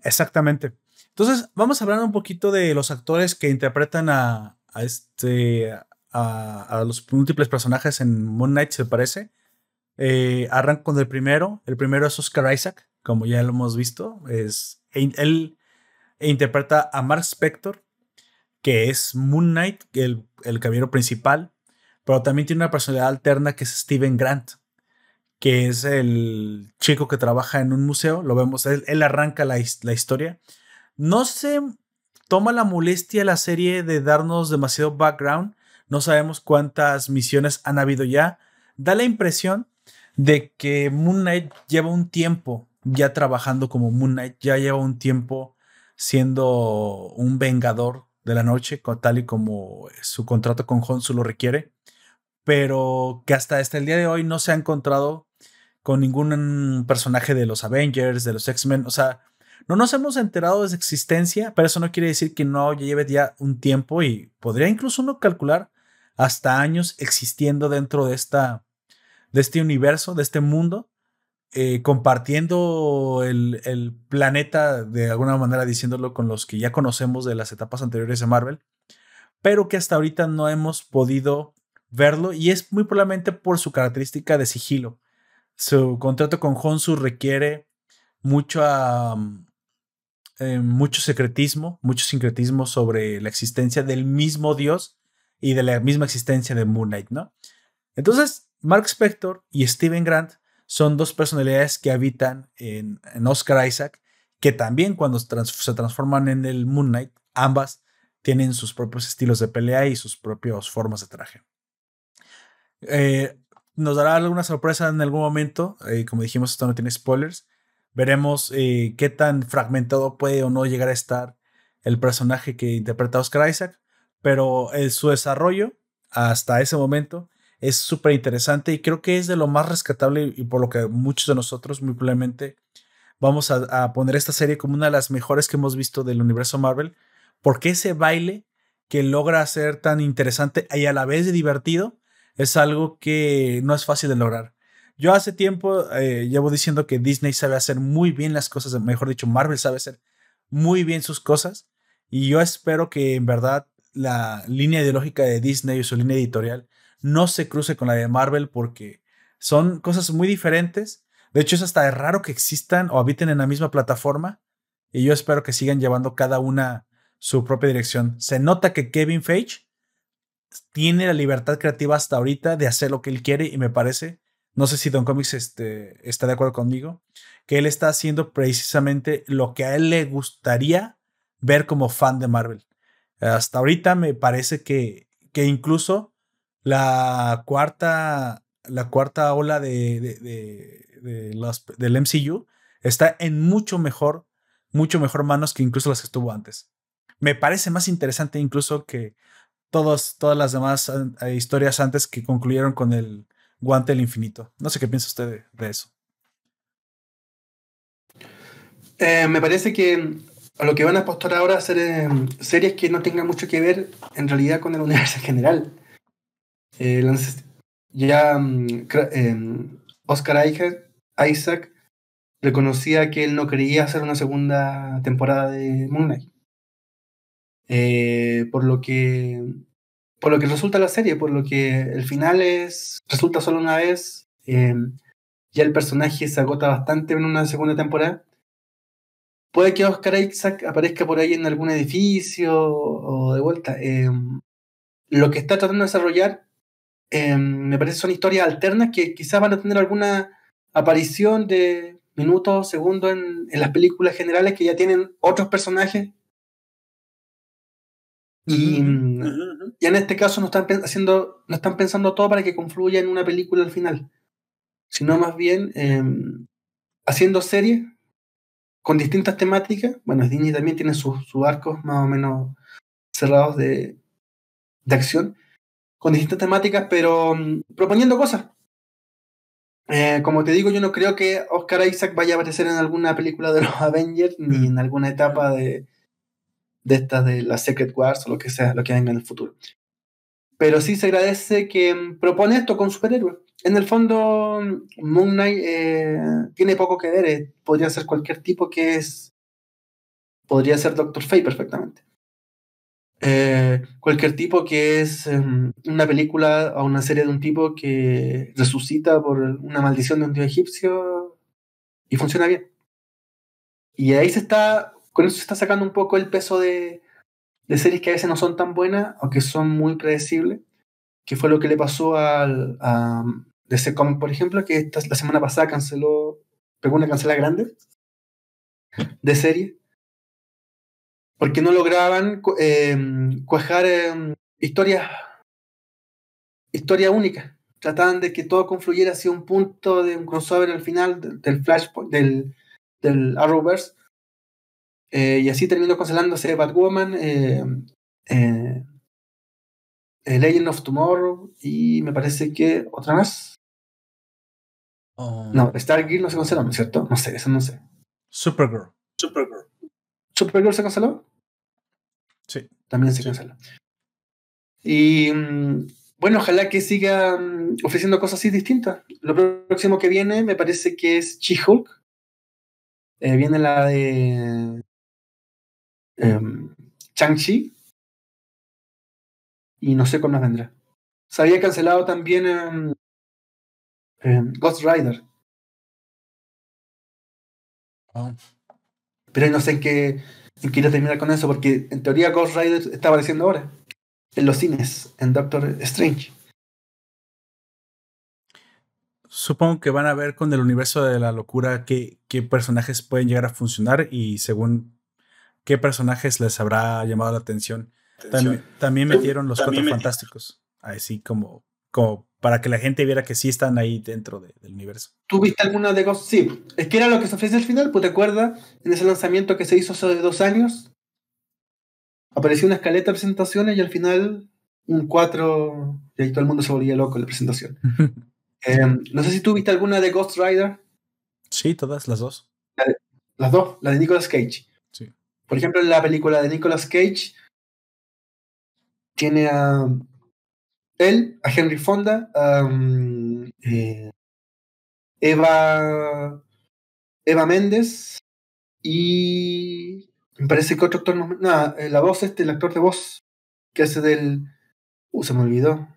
A: Exactamente. Entonces, vamos a hablar un poquito de los actores que interpretan a, a este, a, los múltiples personajes en Moon Knight, se parece. Eh, arranco con el primero. El primero es Oscar Isaac, como ya lo hemos visto. Es, él interpreta a Mark Spector, que es Moon Knight, el, el caballero principal, pero también tiene una personalidad alterna que es Steven Grant, que es el chico que trabaja en un museo. Lo vemos, él, arranca la, la, historia. No se toma la molestia la serie de darnos demasiado background. No sabemos cuántas misiones han habido ya. Da la impresión de que Moon Knight lleva un tiempo ya trabajando como Moon Knight, ya lleva un tiempo siendo un vengador de la noche, tal y como su contrato con Honsu lo requiere, pero que hasta, el día de hoy no se ha encontrado con ningún personaje de los Avengers, de los X-Men, o sea, no nos hemos enterado de su existencia, pero eso no quiere decir que no lleve ya un tiempo y podría incluso uno calcular hasta años existiendo dentro de esta de este universo, de este mundo, eh, compartiendo el, planeta de alguna manera, diciéndolo con los que ya conocemos de las etapas anteriores de Marvel, pero que hasta ahorita no hemos podido verlo y es muy probablemente por su característica de sigilo. Su contrato con Honsu requiere mucho, eh, mucho secretismo, mucho sincretismo sobre la existencia del mismo Dios y de la misma existencia de Moon Knight, ¿no? Entonces, Mark Spector y Steven Grant son dos personalidades que habitan en, Oscar Isaac, que también cuando se transforman en el Moon Knight, ambas tienen sus propios estilos de pelea y sus propias formas de traje. Eh, nos dará alguna sorpresa en algún momento, eh, como dijimos, esto no tiene spoilers. Veremos eh, qué tan fragmentado puede o no llegar a estar el personaje que interpreta Oscar Isaac, pero su desarrollo hasta ese momento es súper interesante y creo que es de lo más rescatable y por lo que muchos de nosotros muy probablemente vamos a, poner esta serie como una de las mejores que hemos visto del universo Marvel, porque ese baile que logra ser tan interesante y a la vez divertido es algo que no es fácil de lograr. Yo hace tiempo eh, llevo diciendo que Disney sabe hacer muy bien las cosas, mejor dicho, Marvel sabe hacer muy bien sus cosas y yo espero que en verdad la línea ideológica de Disney y su línea editorial no se cruce con la de Marvel porque son cosas muy diferentes. De hecho, es hasta raro que existan o habiten en la misma plataforma y yo espero que sigan llevando cada una su propia dirección. Se nota que Kevin Feige tiene la libertad creativa hasta ahorita de hacer lo que él quiere y me parece no sé si Don Comics este, está de acuerdo conmigo, que él está haciendo precisamente lo que a él le gustaría ver como fan de Marvel. Hasta ahorita me parece que, que incluso la cuarta, la cuarta ola de, de, los, del MCU está en mucho mejor, mucho mejor manos que incluso las que estuvo antes. Me parece más interesante incluso que todas las demás eh, historias antes que concluyeron con el, Guante del Infinito. No sé qué piensa usted de, eso.
B: Eh, me parece que a lo que van a apostar ahora a hacer eh, series que no tengan mucho que ver en realidad con el universo en general. Eh, ya mm, Oscar Isaac, reconocía que él no quería hacer una segunda temporada de Moon Knight. por lo que por lo que resulta la serie, por lo que el final es resulta solo una vez. Eh, ya el personaje se agota bastante en una segunda temporada. Puede que Oscar Isaac aparezca por ahí en algún edificio o de vuelta. Eh, lo que está tratando de desarrollar eh, me parece son historias alternas que quizás van a tener alguna aparición de minutos, segundos en, en las películas generales que ya tienen otros personajes y, en este caso no están, haciendo, no están pensando todo para que confluya en una película al final, sino más bien em, haciendo series con distintas temáticas. Bueno, Disney también tiene sus, arcos más o menos cerrados de, de acción, con distintas temáticas, pero mm, proponiendo cosas. Eh, como te digo, yo no creo que Oscar Isaac vaya a aparecer en alguna película de los Avengers ni en alguna etapa de, de estas de la Secret Wars o lo que sea, lo que venga en el futuro. Pero sí se agradece que mm, propone esto con superhéroes. En el fondo, Moon Knight eh, tiene poco que ver, eh, podría ser cualquier tipo que es. Podría ser Doctor Fate perfectamente. Eh, cualquier tipo que es em, una película o una serie de un tipo que resucita por una maldición de un dios egipcio y funciona bien. Y ahí se está con eso se está sacando un poco el peso de, series que a veces no son tan buenas o que son muy predecibles, que fue lo que le pasó al, a DC por ejemplo, que esta, la semana pasada canceló, pegó una cancela grande de serie, porque no lograban em, cuajar em, historias historia únicas. Trataban de que todo confluyera hacia un punto de un crossover al final del, del Flashpoint, del, del Arrowverse, eh, y así terminó cancelándose Batwoman, eh, eh, Legend of Tomorrow y me parece que otra más. Oh. No, Stargirl no se canceló, ¿no es cierto? No sé, eso no sé.
A: Supergirl.
B: Supergirl. ¿Supergirl se canceló?
A: Sí.
B: También se canceló. Y mm, bueno, ojalá que siga mm, ofreciendo cosas así distintas. Lo próximo que viene me parece que es She-Hulk. viene la de eh, Chang-Chi y no sé cómo vendrá. Se había cancelado también Ghost Rider. Ah. Pero no sé en qué, en qué terminar con eso, porque en teoría Ghost Rider está apareciendo ahora en los cines, en Doctor Strange.
A: Supongo que van a ver con el universo de la locura qué, qué personajes pueden llegar a funcionar y según qué personajes les habrá llamado la atención. También, metieron los cuatro fantásticos, así como, como para que la gente viera que sí están ahí dentro del universo.
B: ¿Tú viste alguna de Ghost? Sí, es que era lo que se ofrece al final, pues te acuerdas, en ese lanzamiento que se hizo hace dos años, apareció una escaleta de presentaciones y al final un 4 y ahí todo el mundo se volvía loco en la presentación. Em, no sé si tú viste alguna de Ghost Rider.
A: Sí, todas las dos.
B: las dos, la de Nicolas Cage.
A: Sí.
B: Por ejemplo, en la película de Nicolas Cage tiene a él, a Henry Fonda, a eh, Eva, Eva Méndez y me parece que otro actor, no, eh, la voz este, el actor de voz que hace del, uh, se me olvidó,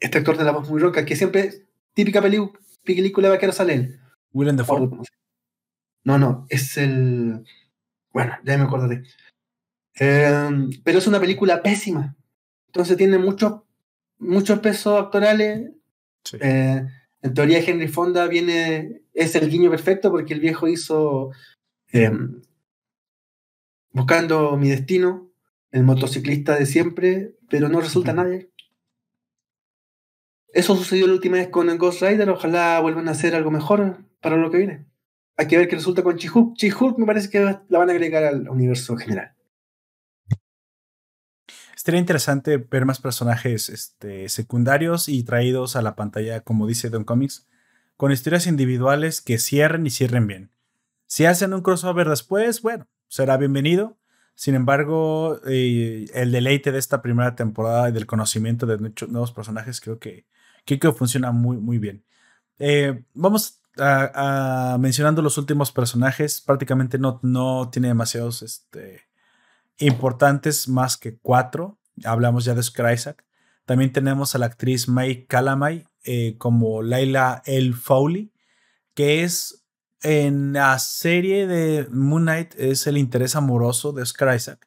B: este actor de la voz muy roca, que siempre, típica película de vaquero sale él.
A: Willem Dafoe.
B: No, no, es el, bueno, ya me acordaré. Em, pero es una película pésima. Entonces tiene muchos muchos pesos actorales. Eh, en teoría Henry Fonda viene, es el guiño perfecto porque el viejo hizo em, Buscando mi destino, el motociclista de siempre, pero no resulta nadie. Eso sucedió la última vez con el Ghost Rider, ojalá vuelvan a hacer algo mejor para lo que viene. Hay que ver qué resulta con Chihulk. Chihulk me parece que la van a agregar al universo general.
A: Sería interesante ver más personajes este, secundarios y traídos a la pantalla, como dice Don Comics, con historias individuales que cierren y cierren bien. Si hacen un crossover después, bueno, será bienvenido. Sin embargo, eh, el deleite de esta primera temporada y del conocimiento de nuevos personajes creo que, creo que funciona muy, muy bien. Eh, vamos a, mencionando los últimos personajes. Prácticamente no, no tiene demasiados este, importantes más que cuatro. Hablamos ya de Oscar Isaac. También tenemos a la actriz May Calamay eh, como Laila El Fowley, que es en la serie de Moon Knight es el interés amoroso de Oscar Isaac.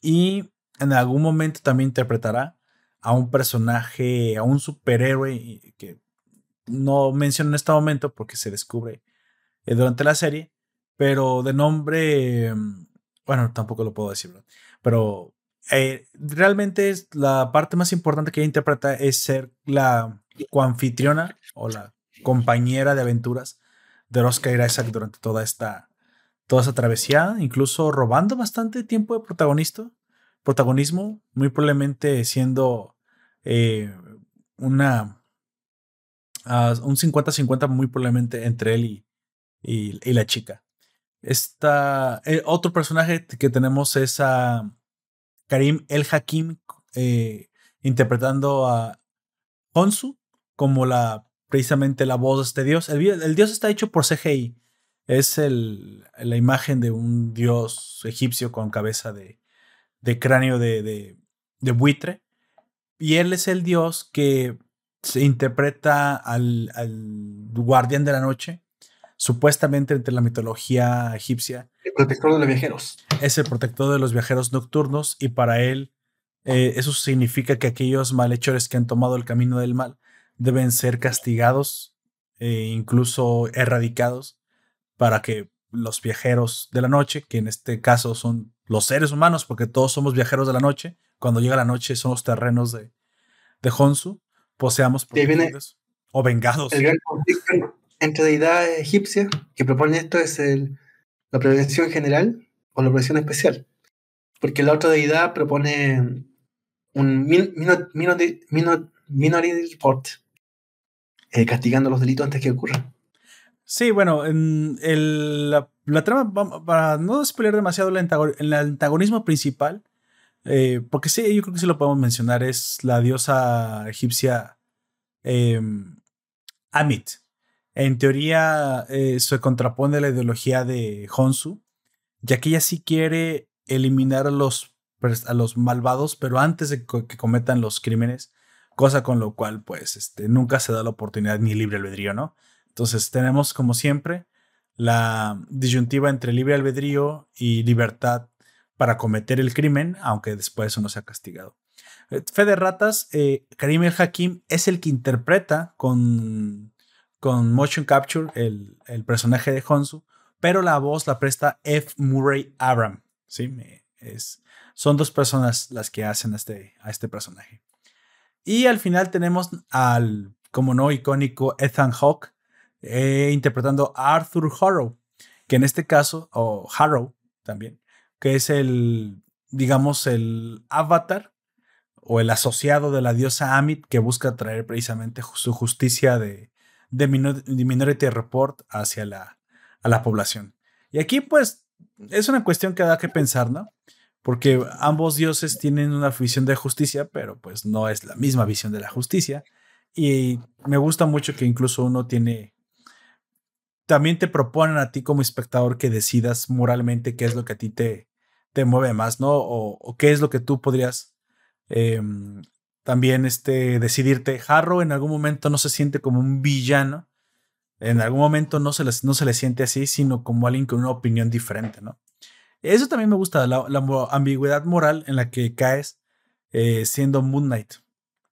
A: Y en algún momento también interpretará a un personaje, a un superhéroe que no menciono en este momento porque se descubre eh, durante la serie, pero de nombre bueno, tampoco lo puedo decir, pero eh, realmente es la parte más importante que ella interpreta es ser la coanfitriona o la compañera de aventuras de Oscar Isaac durante toda esta, toda esa travesía, incluso robando bastante tiempo de protagonista, protagonismo, muy probablemente siendo eh, una uh, un 50-50 muy probablemente entre él y, y la chica. Está, eh, otro personaje que tenemos es a Karim El Hakim eh, interpretando a Honsu como la precisamente la voz de este dios. El, dios está hecho por CGI. Es el, la imagen de un dios egipcio con cabeza de, de cráneo de, de, buitre. Y él es el dios que se interpreta al, al guardián de la noche supuestamente entre la mitología egipcia.
B: El protector de los viajeros.
A: Es el protector de los viajeros nocturnos y para él eh, eso significa que aquellos malhechores que han tomado el camino del mal deben ser castigados e incluso erradicados para que los viajeros de la noche, que en este caso son los seres humanos, porque todos somos viajeros de la noche, cuando llega la noche son los terrenos de, de Honsu, poseamos protegidos o vengados.
B: El gran conflicto entre deidades egipcias que propone esto es el, la prevención general o la prevención especial. Porque la otra deidad propone un minority, report, eh, castigando los delitos antes que ocurran.
A: Sí, bueno, en el, la, trama, para no spoiler demasiado el, antagonismo principal, eh, porque sí, yo creo que sí lo podemos mencionar, es la diosa egipcia eh, Amit. En teoría, eh, se contrapone a la ideología de Honsu, ya que ella sí quiere eliminar a los, a los malvados, pero antes de que cometan los crímenes, cosa con lo cual, pues, este, nunca se da la oportunidad ni libre albedrío, ¿no? Entonces, tenemos, como siempre, la disyuntiva entre libre albedrío y libertad para cometer el crimen, aunque después eso no sea castigado. Eh, fe de ratas, eh, Karim el Hakim es el que interpreta con con motion capture el, personaje de Honsu, pero la voz la presta F. Murray Abram. ¿sí? Es, son dos personas las que hacen a este, a este personaje. Y al final tenemos al, como no, icónico Ethan Hawke eh, interpretando a Arthur Harrow, que en este caso, o Harrow también, que es el, digamos, el avatar o el asociado de la diosa Amit que busca traer precisamente su justicia de, de, Minority Report hacia la, a la población. Y aquí pues es una cuestión que da que pensar, ¿no? Porque ambos dioses tienen una visión de justicia, pero pues no es la misma visión de la justicia. Y me gusta mucho que incluso uno tiene también te proponen a ti como espectador que decidas moralmente qué es lo que a ti te, te mueve más, ¿no? O, qué es lo que tú podrías em, también este, decidirte. Harrow en algún momento no se siente como un villano, en algún momento no se, no se le siente así, sino como alguien con una opinión diferente, ¿no? Eso también me gusta, la, ambigüedad moral en la que caes eh, siendo Moon Knight,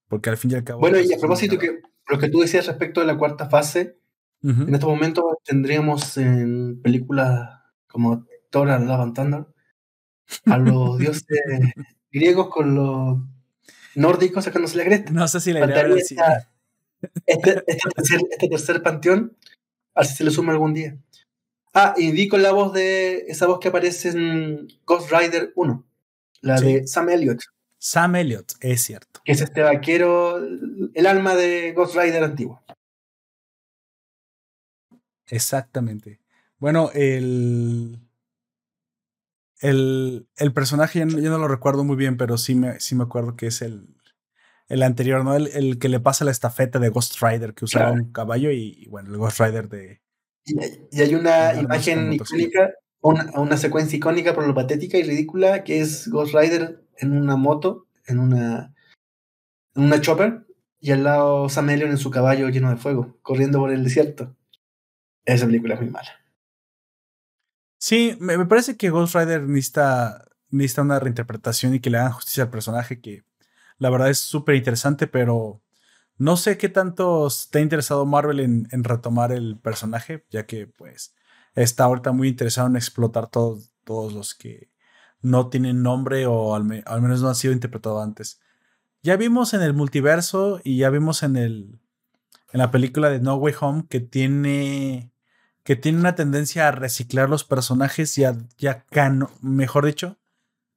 A: porque al fin y al cabo...
B: Bueno, y a propósito, que, lo que tú decías respecto de la cuarta fase, en estos momentos tendríamos en películas como Thor Love and Thunder a los dioses griegos con los nórdicos sacándose la cresta.
A: No sé si la idea
B: este, este, tercer, este tercer panteón, a ver si se le suma algún día. Ah, y di con la voz de esa voz que aparece en Ghost Rider 1, la de Sam Elliott.
A: Sam Elliott, es cierto.
B: Que es este vaquero, el alma de Ghost Rider antiguo.
A: Exactamente. Bueno, el, el, el personaje yo no, lo recuerdo muy bien, pero sí me, sí me acuerdo que es el, el anterior, ¿no? El, que le pasa la estafeta de Ghost Rider, que usaba un caballo y, bueno, el Ghost Rider de...
B: Y, hay una imagen icónica, una, una, secuencia icónica por lo patética y ridícula, que es Ghost Rider en una moto, en una, en una chopper, y al lado Sam en su caballo lleno de fuego, corriendo por el desierto. Esa película es muy mala.
A: Sí, me, parece que Ghost Rider necesita, necesita una reinterpretación y que le hagan justicia al personaje, que la verdad es súper interesante, pero no sé qué tanto está interesado Marvel en, retomar el personaje, ya que pues está ahorita muy interesado en explotar todos, todos los que no tienen nombre o al, al, menos no han sido interpretados antes. Ya vimos en el multiverso y ya vimos en el en la película de No Way Home que tiene que tiene una tendencia a reciclar los personajes y a, ya mejor dicho,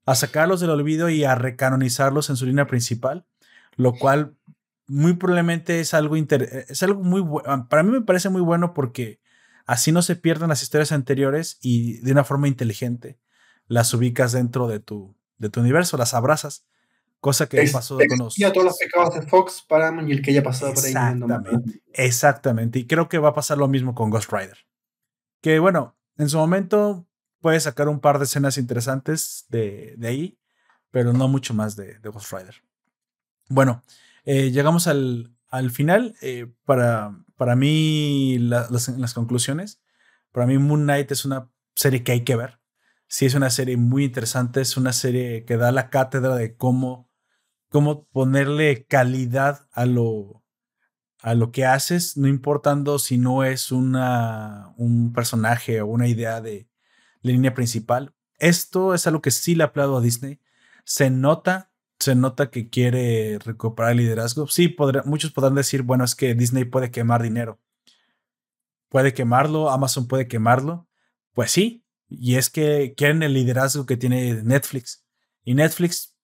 A: a sacarlos del olvido y a recanonizarlos en su línea principal, lo cual muy probablemente es algo, es algo muy bueno, para mí me parece muy bueno porque así no se pierden las historias anteriores y de una forma inteligente las ubicas dentro de tu, de tu universo, las abrazas. Cosa que pasó
B: con los. todos los pecados de Fox, Paramount y el que haya pasado por ahí.
A: Exactamente. Exactamente. Y creo que va a pasar lo mismo con Ghost Rider. Que bueno, en su momento puede sacar un par de escenas interesantes de, ahí, pero no mucho más de, Ghost Rider. Bueno, eh, llegamos al, final. Eh, para, para mí, las, las, conclusiones, para mí Moon Knight es una serie que hay que ver. Sí, es una serie muy interesante, es una serie que da la cátedra de cómo, cómo ponerle calidad a lo, a lo que haces, no importando si no es una, un personaje o una idea de la línea principal. Esto es algo que sí le aplaudo a Disney. Se nota, se nota que quiere recuperar el liderazgo. Sí, muchos podrán decir, bueno, es que Disney puede quemar dinero. Puede quemarlo, Amazon puede quemarlo. Pues sí, y es que quieren el liderazgo que tiene Netflix. Y Netflix,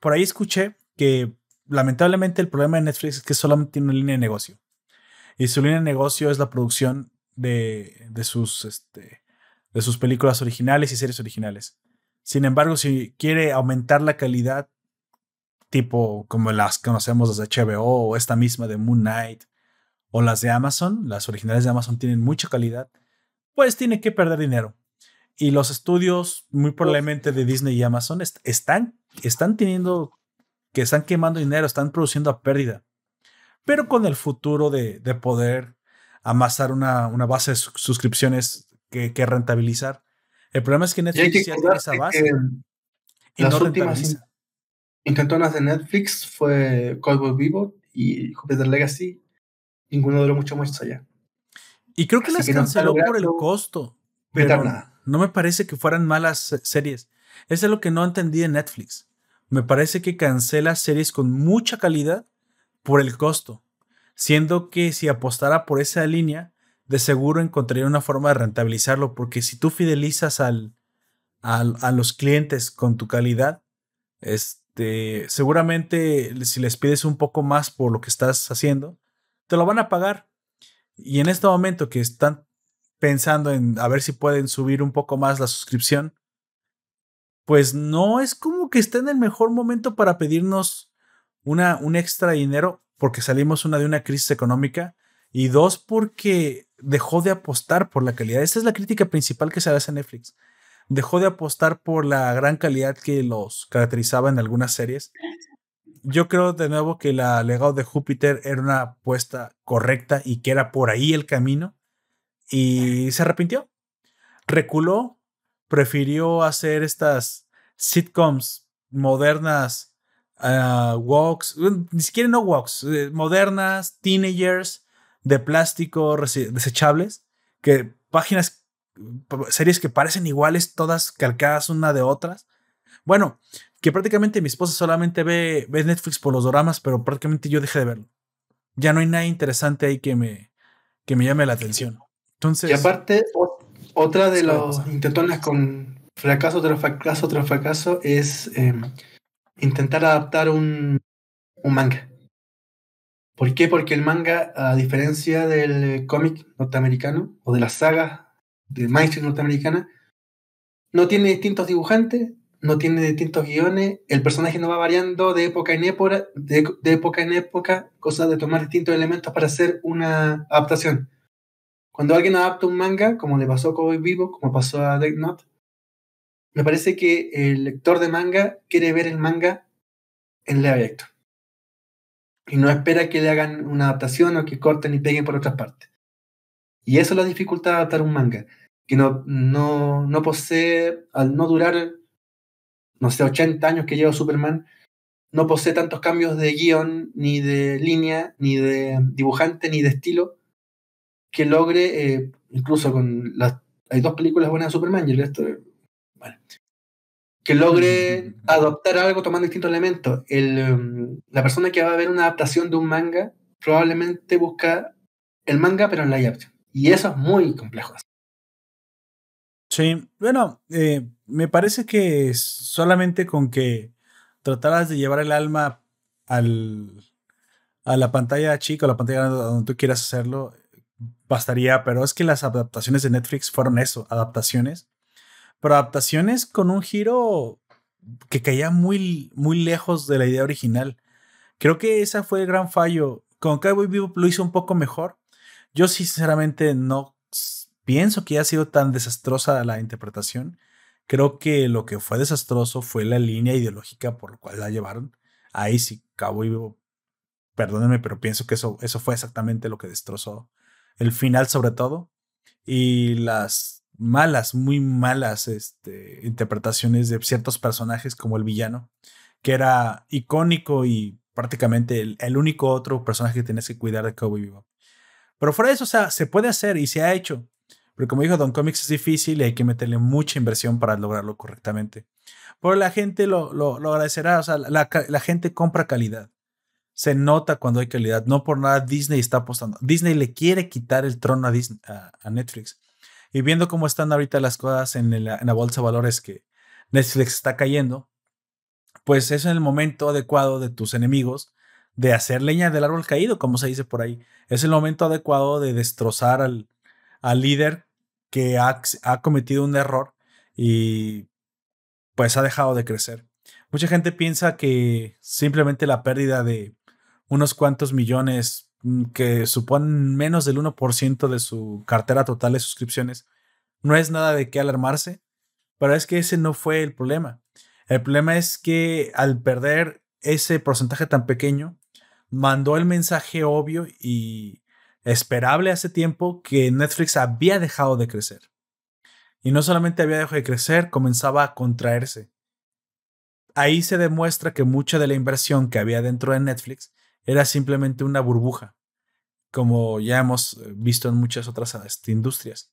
A: por ahí escuché que lamentablemente el problema de Netflix es que solamente tiene una línea de negocio. Y su línea de negocio es la producción de, sus, este, de sus películas originales y series originales. Sin embargo, si quiere aumentar la calidad, tipo como las que conocemos desde HBO o esta misma de Moon Knight o las de Amazon, las originales de Amazon tienen mucha calidad, pues tiene que perder dinero. Y los estudios, muy probablemente de Disney y Amazon, están, están teniendo que están quemando dinero, están produciendo a pérdida. Pero con el futuro de, poder amasar una, una, base de suscripciones que, que, rentabilizar. El problema es que Netflix ya tiene esa base.
B: Y las últimas intentonas de Netflix fue Cowboy Vivo y Jupiter Legacy. Ninguno duró mucho más allá.
A: Y creo que las canceló por el costo. Pero no me parece que fueran malas series. Eso es lo que no entendí en Netflix me parece que cancela series con mucha calidad por el costo, siendo que si apostara por esa línea, de seguro encontraría una forma de rentabilizarlo, porque si tú fidelizas al, a los clientes con tu calidad, es, este, seguramente si les pides un poco más por lo que estás haciendo, te lo van a pagar. Y en este momento que están pensando en a ver si pueden subir un poco más la suscripción, pues no es como que esté en el mejor momento para pedirnos una, un extra dinero porque salimos una de una crisis económica y dos porque dejó de apostar por la calidad. Esa es la crítica principal que se hace a Netflix. Dejó de apostar por la gran calidad que los caracterizaba en algunas series. Yo creo de nuevo que la legado de Júpiter era una apuesta correcta y que era por ahí el camino y se arrepintió. Reculó, prefirió hacer estas sitcoms modernas, uh, walks, ni siquiera no walks, eh, modernas, teenagers, de plástico, desechables, que páginas, series que parecen iguales, todas calcadas una de otras. Bueno, que prácticamente mi esposa solamente ve, ve Netflix por los dramas, pero prácticamente yo dejé de verlo. Ya no hay nada interesante ahí que me, que me llame la atención. Entonces,
B: y aparte, otra de los intentones con fracaso tras fracaso tras fracaso es em, intentar adaptar un, un, manga. ¿Por qué? Porque el manga, a diferencia del cómic norteamericano o de las sagas de mainstream norteamericana, no tiene distintos dibujantes, no tiene distintos guiones, el personaje no va variando de época en época, de, de época en época, cosa de tomar distintos elementos para hacer una adaptación. Cuando alguien adapta un manga, como le pasó a Cowboy Vivo, como pasó a Death Note, me parece que el lector de manga quiere ver el manga en live action. Y no espera que le hagan una adaptación o que corten y peguen por otras partes. Y eso es la dificultad de adaptar un manga. Que no, no, no posee, al no durar, no sé, 80 años que lleva Superman, no posee tantos cambios de guion, ni de línea, ni de dibujante, ni de estilo, que logre, eh, incluso con las. Hay dos películas buenas de Superman y el resto. Que logre adoptar algo tomando distintos elementos. El, em, la persona que va a ver una adaptación de un manga probablemente busca el manga, pero en la action. Y eso es muy complejo.
A: Sí, bueno, eh, me parece que solamente con que trataras de llevar el alma al, a la pantalla chica o la pantalla donde tú quieras hacerlo, bastaría, pero es que las adaptaciones de Netflix fueron eso, adaptaciones, pero adaptaciones con un giro que caía muy, muy lejos de la idea original. Creo que ese fue el gran fallo. Con Cowboy Vivo lo hizo un poco mejor. Yo sinceramente no pienso que haya sido tan desastrosa la interpretación. Creo que lo que fue desastroso fue la línea ideológica por la cual la llevaron. Ahí sí, Cowboy Vivo, perdónenme, pero pienso que eso, eso fue exactamente lo que destrozó el final sobre todo, y las malas, muy malas este, interpretaciones de ciertos personajes como el villano, que era icónico y prácticamente el, único otro personaje que tienes que cuidar de Cowboy Vivo. Pero fuera de eso, o sea, se puede hacer y se ha hecho. Pero como dijo Don Comics, es difícil y hay que meterle mucha inversión para lograrlo correctamente. Pero la gente lo, lo, agradecerá, o sea, la, la, gente compra calidad se nota cuando hay calidad. No por nada Disney está apostando. Disney le quiere quitar el trono a, a, Netflix. Y viendo cómo están ahorita las cosas en, la bolsa de valores que Netflix está cayendo, pues es el momento adecuado de tus enemigos de hacer leña del árbol caído, como se dice por ahí. Es el momento adecuado de destrozar al, al líder que ha, ha cometido un error y pues ha dejado de crecer. Mucha gente piensa que simplemente la pérdida de unos cuantos millones que suponen menos del 1% de su cartera total de suscripciones, no es nada de qué alarmarse, pero es que ese no fue el problema. El problema es que al perder ese porcentaje tan pequeño, mandó el mensaje obvio y esperable hace tiempo que Netflix había dejado de crecer. Y no solamente había dejado de crecer, comenzaba a contraerse. Ahí se demuestra que mucha de la inversión que había dentro de Netflix era simplemente una burbuja, como ya hemos eh, visto en muchas otras este, industrias.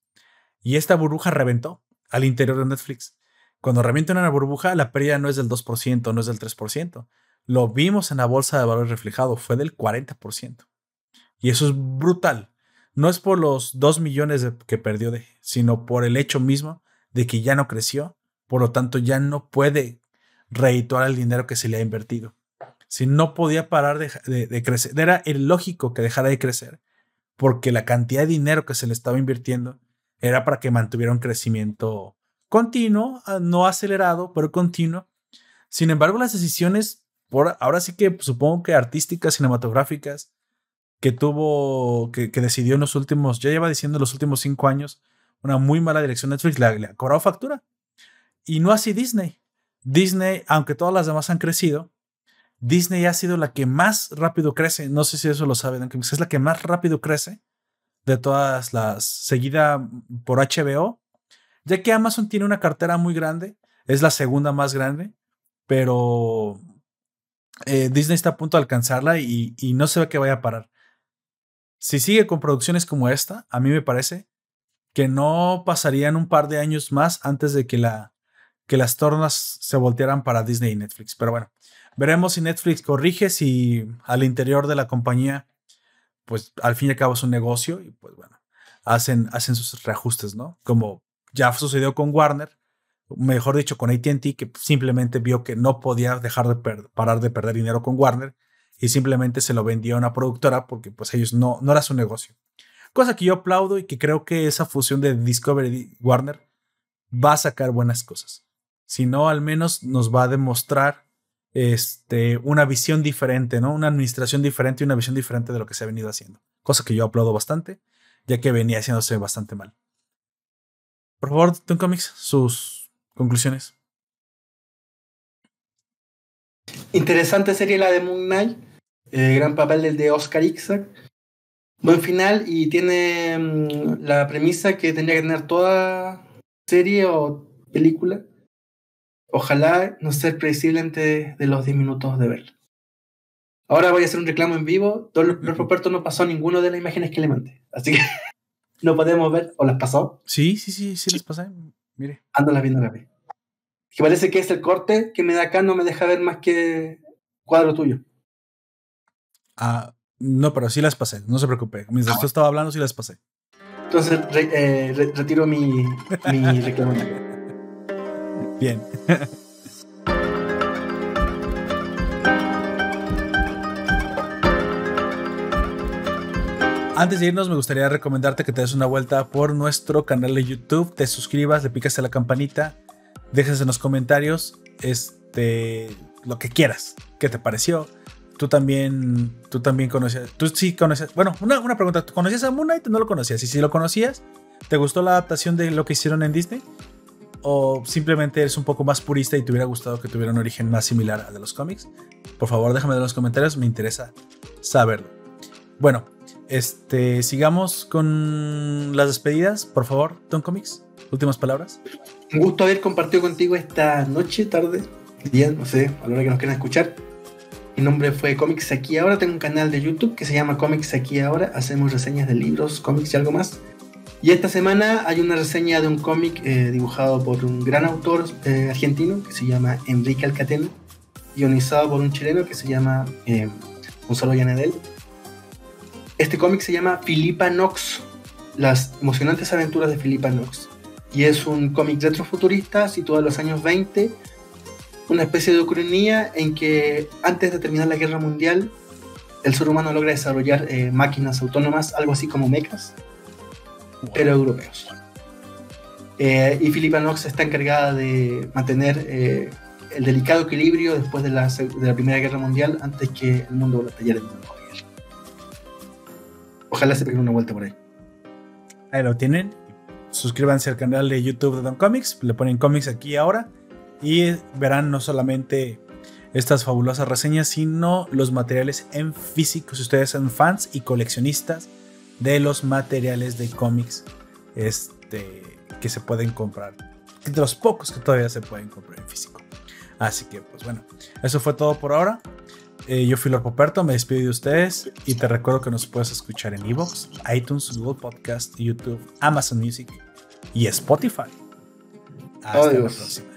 A: Y esta burbuja reventó al interior de Netflix. Cuando revienta una burbuja, la pérdida no es del 2%, no es del 3%. Lo vimos en la bolsa de valores reflejado, fue del 40%. Y eso es brutal. No es por los 2 millones que perdió, de, sino por el hecho mismo de que ya no creció, por lo tanto ya no puede redituar el dinero que se le ha invertido. Si no podía parar de, crecer, era el lógico que dejara de crecer, porque la cantidad de dinero que se le estaba invirtiendo era para que mantuviera un crecimiento continuo, ah, no acelerado, pero continuo. Sin embargo, las decisiones, por ahora sí que supongo que artísticas, cinematográficas, que tuvo, que, decidió en los últimos, ya lleva diciendo en los últimos cinco años, una muy mala dirección Netflix, le ha cobrado factura. Y no así Disney. Disney, aunque todas las demás han crecido, Disney ha sido la que más rápido crece. No sé si eso lo saben, es la que más rápido crece de todas las, seguida por HBO, ya que Amazon tiene una cartera muy grande, es la segunda más grande, pero eh, Disney está a punto de alcanzarla y, no se ve que vaya a parar. Si sigue con producciones como esta, a mí me parece que no pasarían un par de años más antes de que, la, que las tornas se voltearan para Disney y Netflix. Pero bueno, veremos si Netflix corrige, si al interior de la compañía, pues al fin y al cabo es un negocio y pues bueno, hacen, hacen sus reajustes, ¿no? Como ya sucedió con Warner, mejor dicho, con ATT, que simplemente vio que no podía dejar de parar de perder dinero con Warner y simplemente se lo vendió a una productora porque pues ellos no, no era su negocio. Cosa que yo aplaudo y que creo que esa fusión de Discovery y Warner va a sacar buenas cosas. Si no, al menos nos va a demostrar este, una visión diferente, ¿no? Una administración diferente y una visión diferente de lo que se ha venido haciendo. Cosa que yo aplaudo bastante, ya que venía haciéndose bastante mal. Por favor, Toon Comics, sus conclusiones.
B: Interesante serie la de Moon Knight. Eh, gran papel del de Oscar Isaac. Buen final y tiene mm, la premisa que tendría que tener toda serie o película. Ojalá no ser predecible antes de los 10 minutos de verla. Ahora voy a hacer un reclamo en vivo. Don Roberto no pasó ninguno de las imágenes que le mandé. Así que no podemos ver. ¿O las pasó?
A: Sí, sí, sí, sí, las pasé. Mire.
B: Ando viendo la vez. Que parece que es el corte que me da acá, no me deja ver más que cuadro tuyo.
A: Ah, no, pero sí las pasé, no se preocupe. Mientras ah, estaba hablando, sí las pasé.
B: Entonces eh, retiro mi, mi reclamo.
A: Bien. Antes de irnos, me gustaría recomendarte que te des una vuelta por nuestro canal de YouTube, te suscribas, le picas a la campanita dejes en los comentarios este, lo que quieras. ¿Qué te pareció? Tú también, tú también conocías, tú sí conocías, bueno, una, una pregunta, ¿tú conocías a Moon Knight no lo conocías? Y si lo conocías, ¿te gustó la adaptación de lo que hicieron en Disney? ¿O simplemente eres un poco más purista y te hubiera gustado que tuviera un origen más similar al de los cómics? Por favor, déjame en los comentarios, me interesa saberlo. Bueno, este, sigamos con las despedidas, por favor, Tom Comics. Últimas palabras.
B: Un gusto haber compartido contigo esta noche, tarde, día, no sé, a la hora que nos quieran escuchar. Mi nombre fue Comics Aquí Ahora. Tengo un canal de YouTube que se llama Comics Aquí Ahora. Hacemos reseñas de libros, cómics y algo más. Y esta semana hay una reseña de un cómic eh, dibujado por un gran autor eh, argentino que se llama Enrique Alcatena, guionizado por un chileno que se llama eh, Gonzalo Llanedel. Este cómic se llama Filipa Nox, las emocionantes aventuras de Filipa Nox y es un cómic retrofuturista situado en los años 20, una especie de ucronía en que antes de terminar la guerra mundial el ser humano logra desarrollar eh, máquinas autónomas, algo así como mechas, pero europeos. Eh, y Philippa Knox está encargada de mantener eh, el delicado equilibrio después de la, de la, Primera Guerra Mundial antes que el mundo vuelva a tallar en una Ojalá se peguen una vuelta por ahí.
A: Ahí lo tienen suscríbanse al canal de YouTube de Don Comics, le ponen cómics aquí ahora y verán no solamente estas fabulosas reseñas, sino los materiales en físico. Si ustedes son fans y coleccionistas de los materiales de cómics este, que se pueden comprar, de los pocos que todavía se pueden comprar en físico. Así que, pues bueno, eso fue todo por ahora. Eh, yo fui Lord Poperto, me despido de ustedes y te recuerdo que nos puedes escuchar en Evox, iTunes, Google Podcast, YouTube, Amazon Music y Spotify.
B: Hasta la próxima.